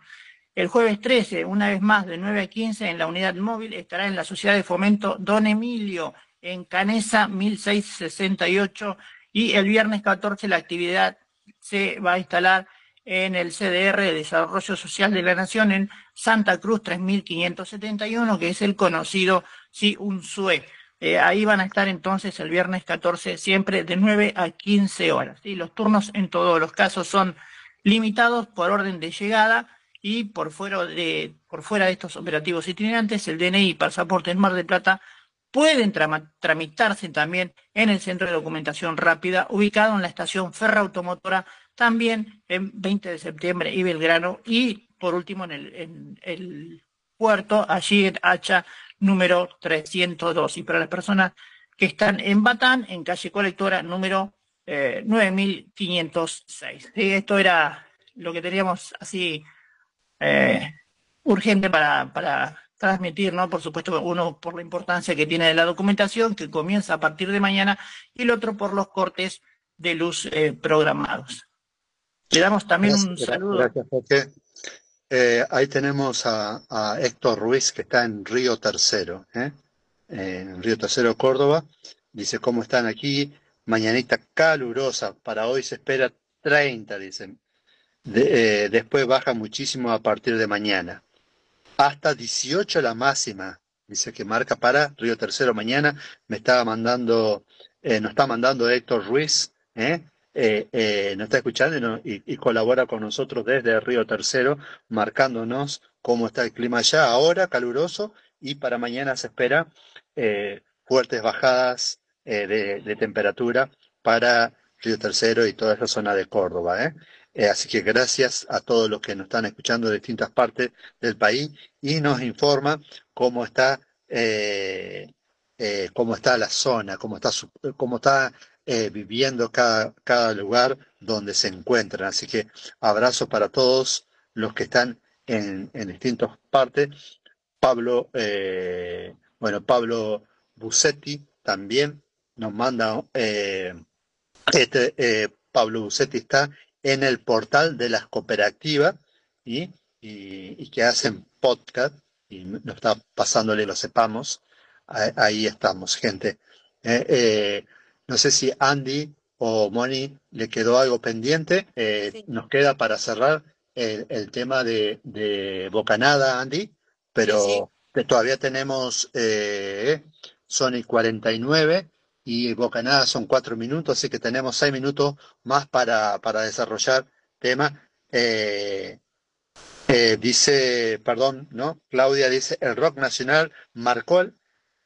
El jueves 13, una vez más, de 9 a 15, en la unidad móvil estará en la Sociedad de Fomento Don Emilio, en Canesa 1668, y el viernes 14 la actividad se va a instalar en el CDR de Desarrollo Social de la Nación en Santa Cruz 3571, que es el conocido sí, UNSUE. Eh, ahí van a estar entonces el viernes 14, siempre de 9 a 15 horas. ¿sí? Los turnos en todos los casos son limitados por orden de llegada y por fuera de, por fuera de estos operativos itinerantes, el DNI y pasaporte en Mar del Plata pueden tramitarse también en el Centro de Documentación Rápida, ubicado en la estación Ferroautomotora, también en 20 de septiembre y Belgrano, y por último en el puerto, allí en Hacha número 302. Y para las personas que están en Batán, en calle colectora número eh, 9506. Sí, esto era lo que teníamos así eh, urgente para, para transmitir, ¿no? Por supuesto, uno por la importancia que tiene de la documentación, que comienza a partir de mañana, y el otro por los cortes de luz eh, programados. Le damos también un saludo. gracias, Jorge. Eh, ahí tenemos a, Héctor Ruiz, que está en Río Tercero, ¿eh? en Río Tercero, Córdoba. Dice, ¿cómo están aquí? Mañanita calurosa, para hoy se espera 30, dicen. Eh, después baja muchísimo a partir de mañana. Hasta 18 la máxima, dice que marca para Río Tercero mañana. Me estaba mandando, nos está mandando Héctor Ruiz, ¿eh? Eh, eh, nos está escuchando y, no- y- colabora con nosotros desde Río Tercero, marcándonos cómo está el clima allá ahora, caluroso, y para mañana se espera eh, fuertes bajadas de, temperatura para Río Tercero y toda esa zona de Córdoba. así que gracias a todos los que nos están escuchando de distintas partes del país y nos informa cómo está, cómo está la zona, cómo está, su- cómo está eh, viviendo cada, cada lugar donde se encuentran. Así que abrazo para todos los que están en, en distintas partes. Pablo, eh, bueno, Pablo Bucetti también nos manda, eh, este, eh, Pablo Bucetti está en el portal de las cooperativas y, y- que hacen podcast y nos está pasándole, lo sepamos. Ahí, estamos, gente. No sé si Andy o Moni le quedó algo pendiente. Eh, Nos queda para cerrar el, el tema de, de Bocanada, Andy, pero todavía tenemos eh, Sony 49 y Bocanada son cuatro minutos, así que tenemos seis minutos más para, para desarrollar tema. Eh, eh, dice, perdón, ¿no? Claudia dice, el rock nacional marcó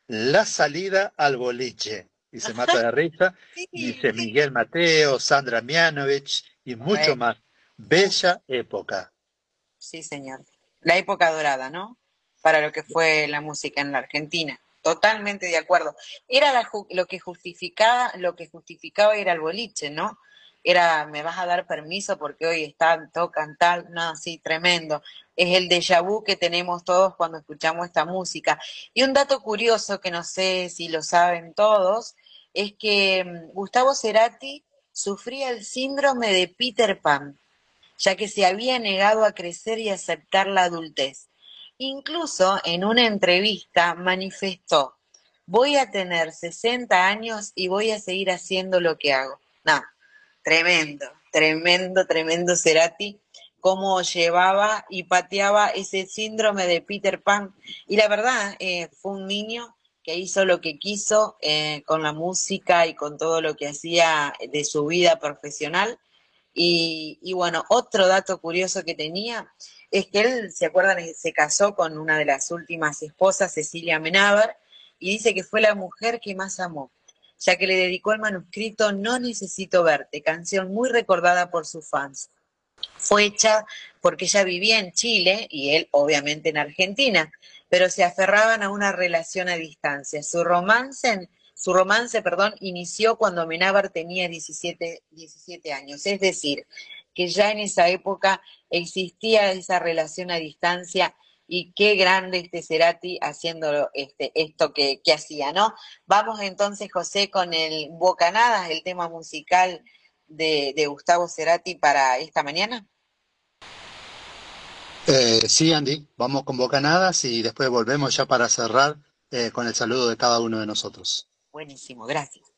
la salida al boliche. Y se mata de risa. Dice Miguel Mateo, Sandra Mianovich y mucho más. Bella época. Sí, señor. La época dorada, ¿no? Para lo que fue la música en la Argentina. Totalmente de acuerdo. Era la ju- lo que justificaba, lo que justificaba era el boliche, ¿no? Era, me vas a dar permiso porque hoy están, tocan tal, no, sí, tremendo. Es el déjà vu que tenemos todos cuando escuchamos esta música. Y un dato curioso que no sé si lo saben todos, es que mm, Gustavo Cerati sufría el síndrome de Peter Pan ya que se había negado a crecer y aceptar la adultez. Incluso en una entrevista manifestó, voy a tener 60 años y voy a seguir haciendo lo que hago. No, tremendo, tremendo, tremendo Cerati, cómo llevaba y pateaba ese síndrome de Peter Pan. Y la verdad, eh, fue un niño que hizo lo que quiso eh, con la música y con todo lo que hacía de su vida profesional. Y, y bueno, otro dato curioso que tenía es que él, ¿se acuerdan? Se casó con una de las últimas esposas, Cecilia Menábar, y dice que fue la mujer que más amó, ya que le dedicó el manuscrito No Necesito Verte, canción muy recordada por sus fans. Fue hecha porque ella vivía en Chile y él obviamente en Argentina, pero se aferraban a una relación a distancia. Su romance, su romance, perdón, inició cuando Menábar tenía 17, 17 años, es decir, que ya en esa época existía esa relación a distancia y qué grande este Cerati haciendo este, esto que, que hacía, ¿no? Vamos entonces, José, con el Bocanadas, el tema musical de, de Gustavo Cerati para esta mañana. Eh, sí, Andy, vamos con Bocanadas y después volvemos ya para cerrar eh, con el saludo de cada uno de nosotros. Buenísimo, gracias.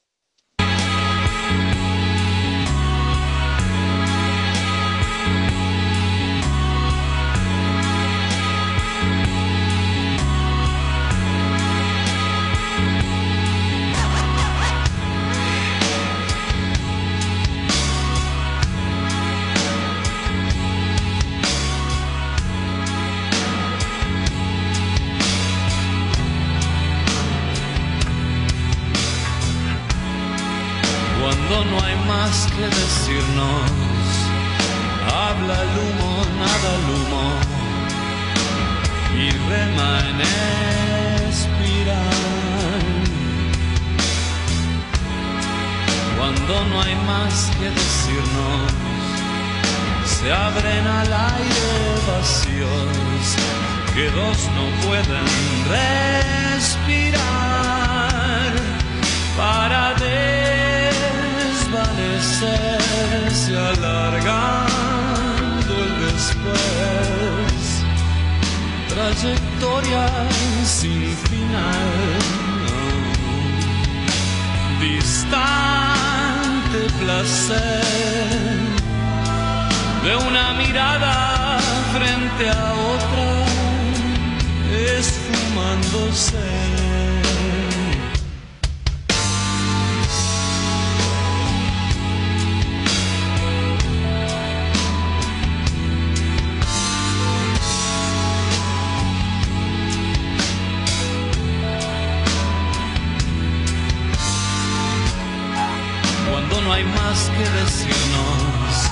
Más que decirnos, habla el humo, nada el humo, y rema en espiral. Cuando no hay más que decirnos, se abren al aire vacíos que dos no pueden respirar para desvanecerse alargando el después. Trayectoria sin final distante placer de una mirada frente a otra esfumándose decirnos,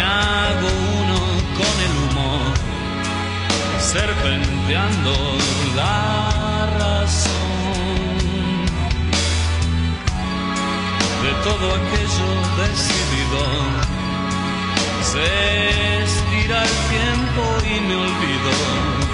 hago uno con el humor, serpenteando la razón de todo aquello decidido. Se estira el tiempo y me me olvido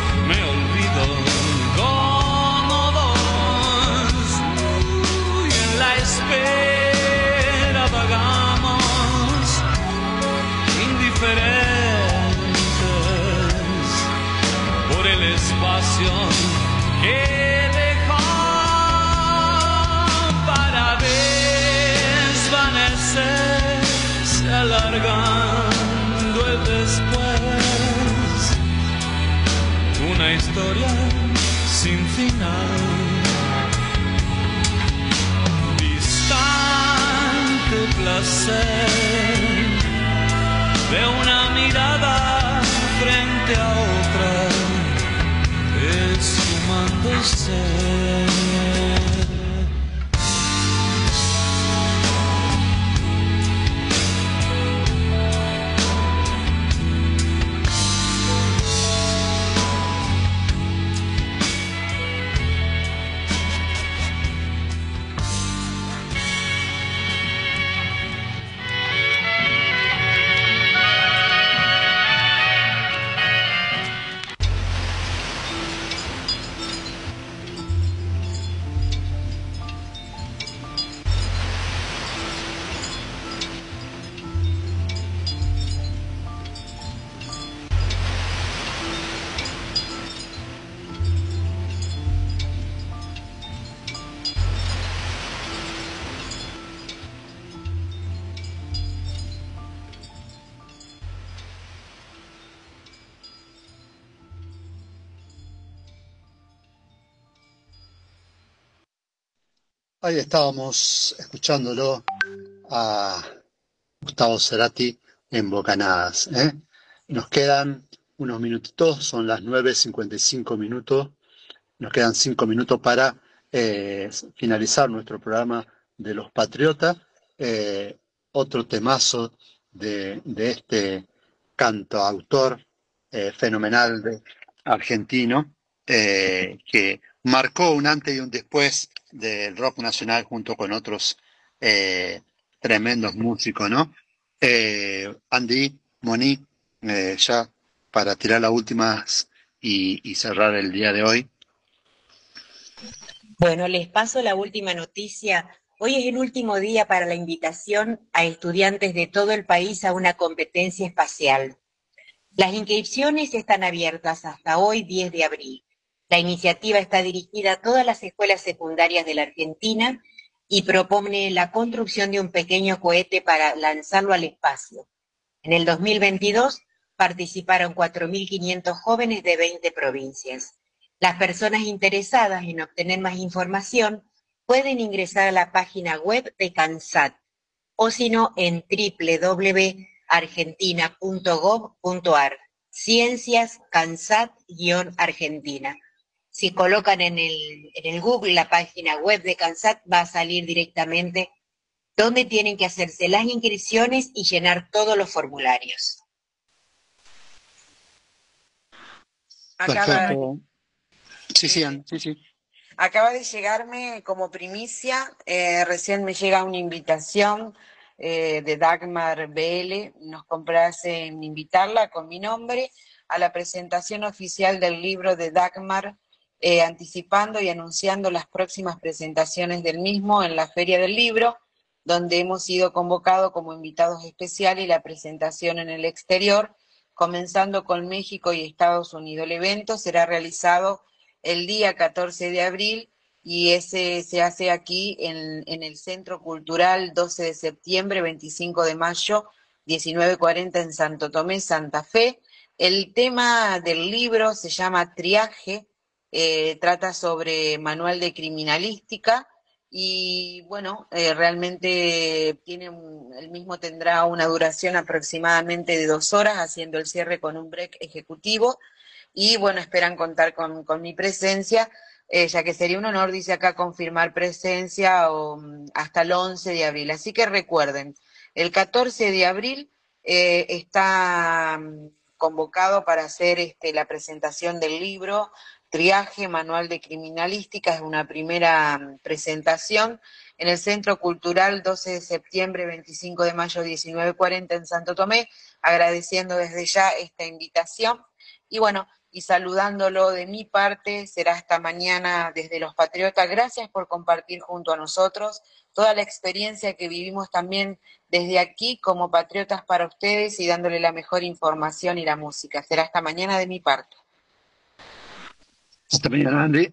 historia sin final distante placer de una mirada frente a otra, esfumándose. Ahí estábamos escuchándolo a Gustavo Cerati en Bocanadas. ¿eh? Nos quedan unos minutitos, son las 9.55 minutos. Nos quedan cinco minutos para eh, finalizar nuestro programa de los Patriotas. Eh, otro temazo de, este cantautor eh, fenomenal de, argentino que marcó un antes y un después del rock nacional junto con otros eh, tremendos músicos, ¿no? Eh, Andy, Monique, eh, ya para tirar las últimas y cerrar el día de hoy. Bueno, les paso la última noticia. Hoy es el último día para la invitación a estudiantes de todo el país a una competencia espacial. Las inscripciones están abiertas hasta hoy, 10 de abril. La iniciativa está dirigida a todas las escuelas secundarias de la Argentina y propone la construcción de un pequeño cohete para lanzarlo al espacio. En el 2022 participaron 4.500 jóvenes de 20 provincias. Las personas interesadas en obtener más información pueden ingresar a la página web de CANSAT o si no en www.argentina.gov.ar. Ciencias CANSAT-Argentina. Si colocan en el, en el Google la página web de CANSAT, va a salir directamente donde tienen que hacerse las inscripciones y llenar todos los formularios. Acaba, Perfecto. Sí, sí, Ann, sí, sí. acaba de llegarme como primicia, eh, recién me llega una invitación eh, de Dagmar BL, nos complace en invitarla con mi nombre a la presentación oficial del libro de Dagmar, eh, anticipando y anunciando las próximas presentaciones del mismo en la Feria del Libro, donde hemos sido convocados como invitados especiales y la presentación en el exterior, comenzando con México y Estados Unidos. El evento será realizado el día 14 de abril y ese se hace aquí en, en el Centro Cultural 12 de septiembre, 25 de mayo, 19.40 en Santo Tomé, Santa Fe. El tema del libro se llama Triaje, eh, trata sobre manual de criminalística y bueno, eh, realmente tiene un- el mismo tendrá una duración aproximadamente de dos horas, haciendo el cierre con un break ejecutivo y bueno, esperan contar con, con mi presencia, eh, ya que sería un honor, dice acá, confirmar presencia mm, hasta el 11 de abril. Así que recuerden, el 14 de abril está mm, convocado para hacer este, la presentación del libro Triaje Manual de Criminalística, es una primera mm, presentación en el Centro Cultural 12 de septiembre, 25 de mayo, 19.40 en Santo Tomé, agradeciendo desde ya esta invitación. Y bueno, y saludándolo de mi parte, será hasta mañana desde Los Patriotas. Gracias por compartir junto a nosotros toda la experiencia que vivimos también desde aquí como patriotas para ustedes y dándole la mejor información y la música. Será hasta mañana de mi parte. Hasta mañana, Andy.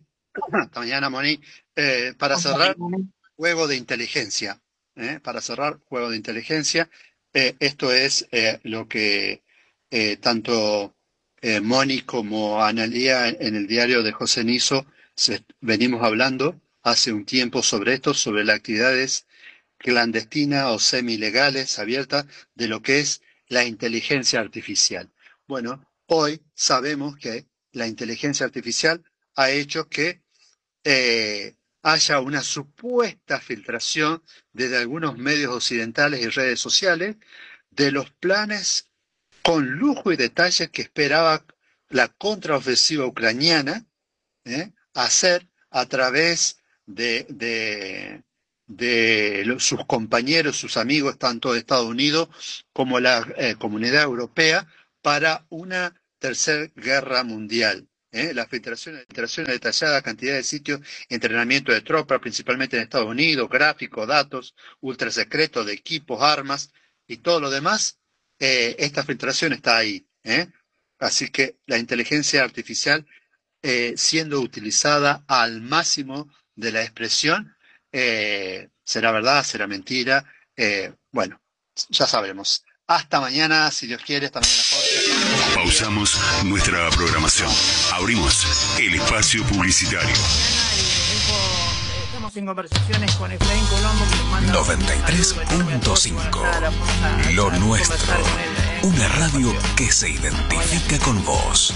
Hasta mañana, Moni. Eh, para cerrar, juego de inteligencia. ¿eh? Para cerrar, juego de inteligencia. Eh, esto es eh, lo que eh, tanto eh, Moni como Analía en el diario de José Niso se- venimos hablando hace un tiempo sobre esto, sobre las actividades clandestinas o semi-legales abiertas de lo que es la inteligencia artificial. Bueno, hoy sabemos que la inteligencia artificial ha hecho que eh, haya una supuesta filtración desde algunos medios occidentales y redes sociales de los planes con lujo y detalle que esperaba la contraofensiva ucraniana ¿eh? hacer a través de, sus compañeros, sus amigos, tanto de Estados Unidos como la eh, comunidad europea, para una tercera guerra mundial. ¿Eh? La filtración de detallada cantidad de sitios, entrenamiento de tropas, principalmente en Estados Unidos, gráficos, datos, ultrasecretos de equipos, armas y todo lo demás, eh, esta filtración está ahí. ¿eh? Así que la inteligencia artificial eh, siendo utilizada al máximo de la expresión, eh, será verdad, será mentira, bueno, ya sabremos. Hasta mañana, si Dios quiere, hasta mañana. Pausamos nuestra programación. Abrimos el espacio publicitario. Estamos en conversaciones con Efraín Colombo que nos manda 93.5. Lo nuestro. Una radio que se identifica con vos.